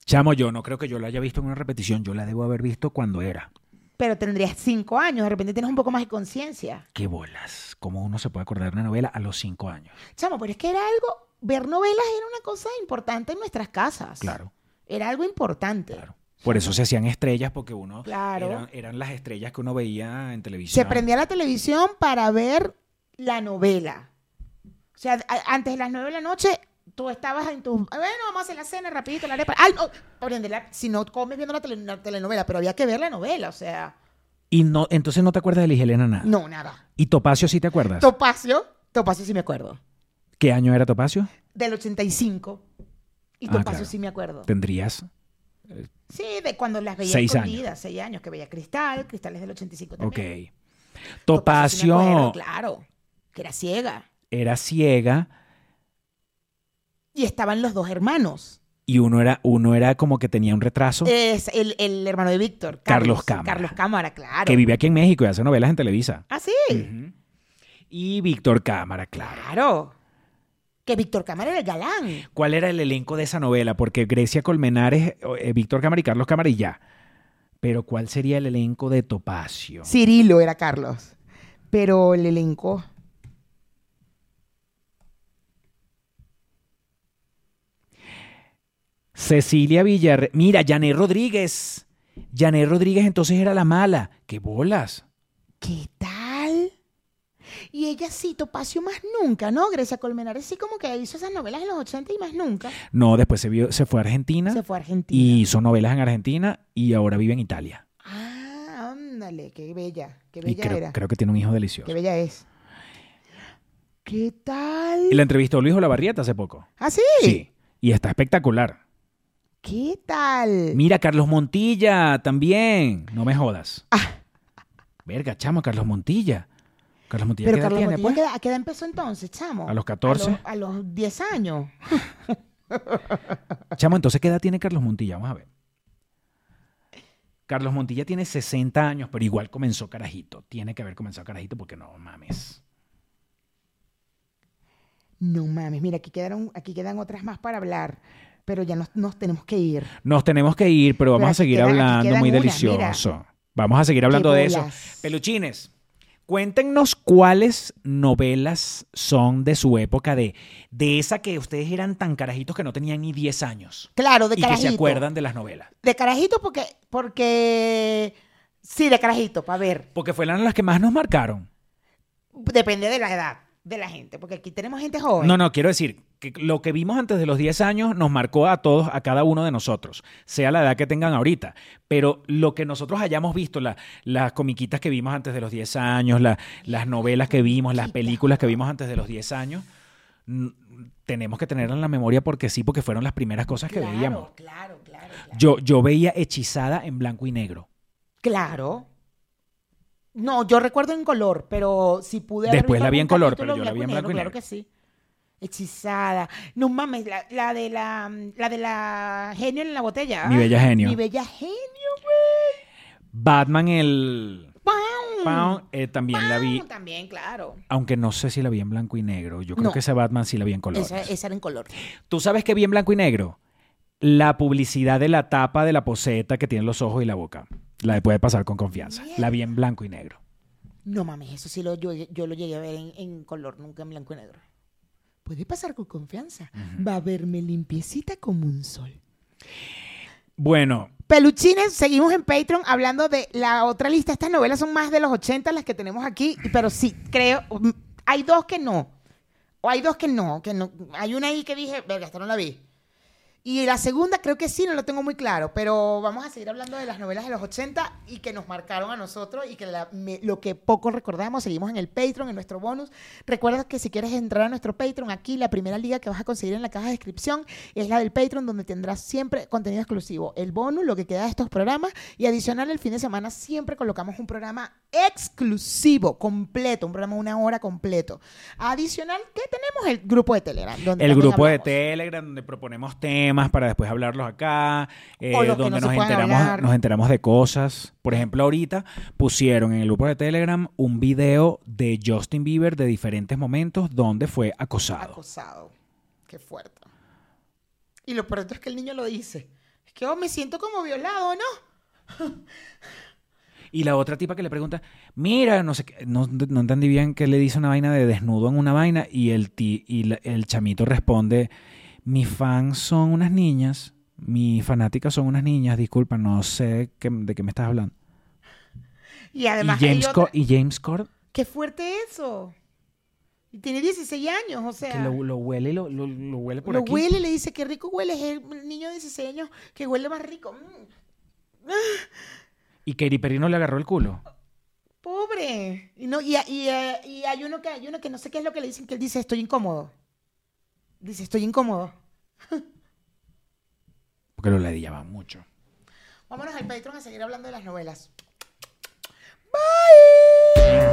Chamo, yo no creo que yo la haya visto en una repetición, yo la debo haber visto cuando era. Pero tendrías cinco años, de repente tienes un poco más de conciencia. Qué bolas, cómo uno se puede acordar de una novela a los cinco años. Chamo, pero es que era algo, ver novelas era una cosa importante en nuestras casas. Claro, Era algo importante. claro. Por eso se hacían estrellas, porque uno Claro. eran, eran las estrellas que uno veía en televisión. Se prendía la televisión para ver la novela. O sea, a- antes de las nueve de la noche, tú estabas en tu... Bueno, vamos a hacer la cena rapidito, la arepa. Ay, no, prende la- si no comes viendo la, tele- la telenovela, pero había que ver la novela, o sea... Y no, entonces no te acuerdas de Ligia Elena nada. No, nada. ¿Y Topacio sí te acuerdas? Topacio, Topacio sí me acuerdo. ¿Qué año era Topacio? Del 85. Y Ah, Topacio claro. sí me acuerdo. Tendrías Sí, de cuando las veía Seis años. escondidas, seis años, que veía Cristal, Cristal es del 85 Ok. también. me Topacio acuerdo, claro, que era ciega. era ciega Y estaban los dos hermanos. y uno era, uno era como que tenía un retraso Es el, el hermano de Víctor. Carlos Cámara. Carlos Cámara, claro. que vive aquí en México y hace novelas en Televisa. Ah, sí. Y Víctor Cámara, claro. Claro. Que Víctor Cámara era el galán. ¿Cuál era el elenco de esa novela? Porque Grecia Colmenares, eh, Víctor Cámara y Carlos Cámara y ya. Pero ¿cuál sería el elenco de Topacio? Cirilo era Carlos. Pero el elenco. Cecilia Villarreal. Mira, Janet Rodríguez. Janet Rodríguez entonces era la mala. ¡Qué bolas! ¿Qué tal? Y ella sí, Topacio más nunca, ¿no? Grecia Colmenares sí como que hizo esas novelas en los 80 y más nunca. No, después se, vio, se fue a Argentina Se fue a Argentina. y hizo novelas en Argentina y ahora vive en Italia. Ah, ándale, qué bella, qué Y bella creo, era. creo que tiene un hijo delicioso. Qué bella es. ¿Qué tal? Y la entrevistó Luis Olavarrieta hace poco. ¿Ah, sí? Sí. Y está espectacular. ¿Qué tal? Mira, Carlos Montilla también. No me jodas. Ah. Verga, chamo, Carlos Montilla. Carlos Montilla, Pero ¿qué edad Carlos tiene, Montilla, pues? ¿a qué- ¿a qué edad empezó entonces, chamo? ¿A los 14? A los, a los 10 años. Chamo, entonces, ¿qué edad tiene Carlos Montilla? Vamos a ver. Carlos Montilla tiene 60 años, pero igual comenzó carajito. Tiene que haber comenzado carajito porque no mames. No mames, mira, aquí quedaron, aquí quedan otras más para hablar, pero ya nos, nos tenemos que ir. Nos tenemos que ir, pero vamos Pero a aquí seguir aquí hablando quedan muy unas, delicioso. Vamos a seguir hablando de eso. bolas. Peluchines, cuéntenos cuáles novelas son de su época, de, de esa que ustedes eran tan carajitos que no tenían ni 10 años. Claro, de y carajito. que se acuerdan de las novelas. De carajito porque, porque, sí, de carajito, para ver. Porque fueron las que más nos marcaron. Depende de la edad de la gente, porque aquí tenemos gente joven. No, no, quiero decir, que lo que vimos antes de los 10 años nos marcó a todos, a cada uno de nosotros, sea la edad que tengan ahorita. Pero lo que nosotros hayamos visto, la- las comiquitas que vimos antes de los 10 años, la- las novelas que vimos, las películas que vimos antes de los 10 años, tenemos que tenerlas en la memoria porque sí, porque fueron las primeras cosas que claro, veíamos. Claro, claro, claro. Yo, yo veía hechizada en blanco y negro. Claro. No, yo recuerdo en color, pero si pude haber Después la vi en color, pero yo la vi en blanco y Claro negro. que sí. Hechizada. No mames, la, la de la, la de la genio en la botella. Mi bella genio. Mi bella genio, güey. Batman, el... ¡Pam! Pound, eh, también la vi. También, claro. aunque no sé si la vi en blanco y negro. Yo creo No. que ese Batman sí la vi en color. Esa, esa era en color. ¿Tú sabes qué vi en blanco y negro? La publicidad de la tapa de la poseta que tiene los ojos y la boca. La de puede pasar con confianza. La vi en blanco y negro. No mames, eso sí lo, yo, yo lo llegué a ver en, en color, nunca en blanco y negro. Puede pasar con confianza. Va a verme limpiecita como un sol. Bueno, Peluchines, seguimos en Patreon hablando de la otra lista. Estas novelas son más de los 80 las que tenemos aquí, pero sí, creo. mm, Hay dos que no. O hay dos que no, que no. Hay una ahí que dije, verga, esta no la vi. Y la segunda creo que sí, no lo tengo muy claro, pero vamos a seguir hablando de las novelas de los 80 y que nos marcaron a nosotros y que la- me- lo que poco recordamos, seguimos en el Patreon, en nuestro bonus. Recuerda que si quieres entrar a nuestro Patreon, aquí la primera liga que vas a conseguir en la caja de descripción es la del Patreon, donde tendrás siempre contenido exclusivo, el bonus, lo que queda de estos programas y adicional el fin de semana siempre colocamos un programa exclusivo, completo, un programa de una hora completo. Adicional, que tenemos el grupo de Telegram. Donde el grupo de. Telegram donde proponemos temas para después hablarlos acá, eh, donde no nos, enteramos, hablar. nos enteramos de cosas. Por ejemplo, ahorita pusieron en el grupo de Telegram un video de Justin Bieber de diferentes momentos donde fue acosado. acosado. Qué fuerte. Y lo peor es que el niño lo dice. Es que oh, me siento como violado, ¿no? Y la otra tipa que le pregunta, mira, no sé qué, no, no entendí bien que le dice una vaina de desnudo en una vaina y el, ti- y la- el chamito responde, mis fans son unas niñas, mis fanáticas son unas niñas, disculpa, no sé qué- de qué me estás hablando. Y además, y, James otra- y James Corden, qué fuerte eso. Y tiene 16 años, o sea. que lo, lo huele y lo, lo- lo huele por lo aquí. huele, le dice, qué rico huele. Es el niño de 16 años que huele más rico. Mm, Y Katy Perry no le agarró el culo. pobre. Y, no, y, y, eh, y hay, uno que, hay uno que no sé qué es lo que le dicen, que él dice, estoy incómodo. Dice, estoy incómodo. Porque lo ladillaba mucho. Vámonos al Patreon a seguir hablando de las novelas. Ponte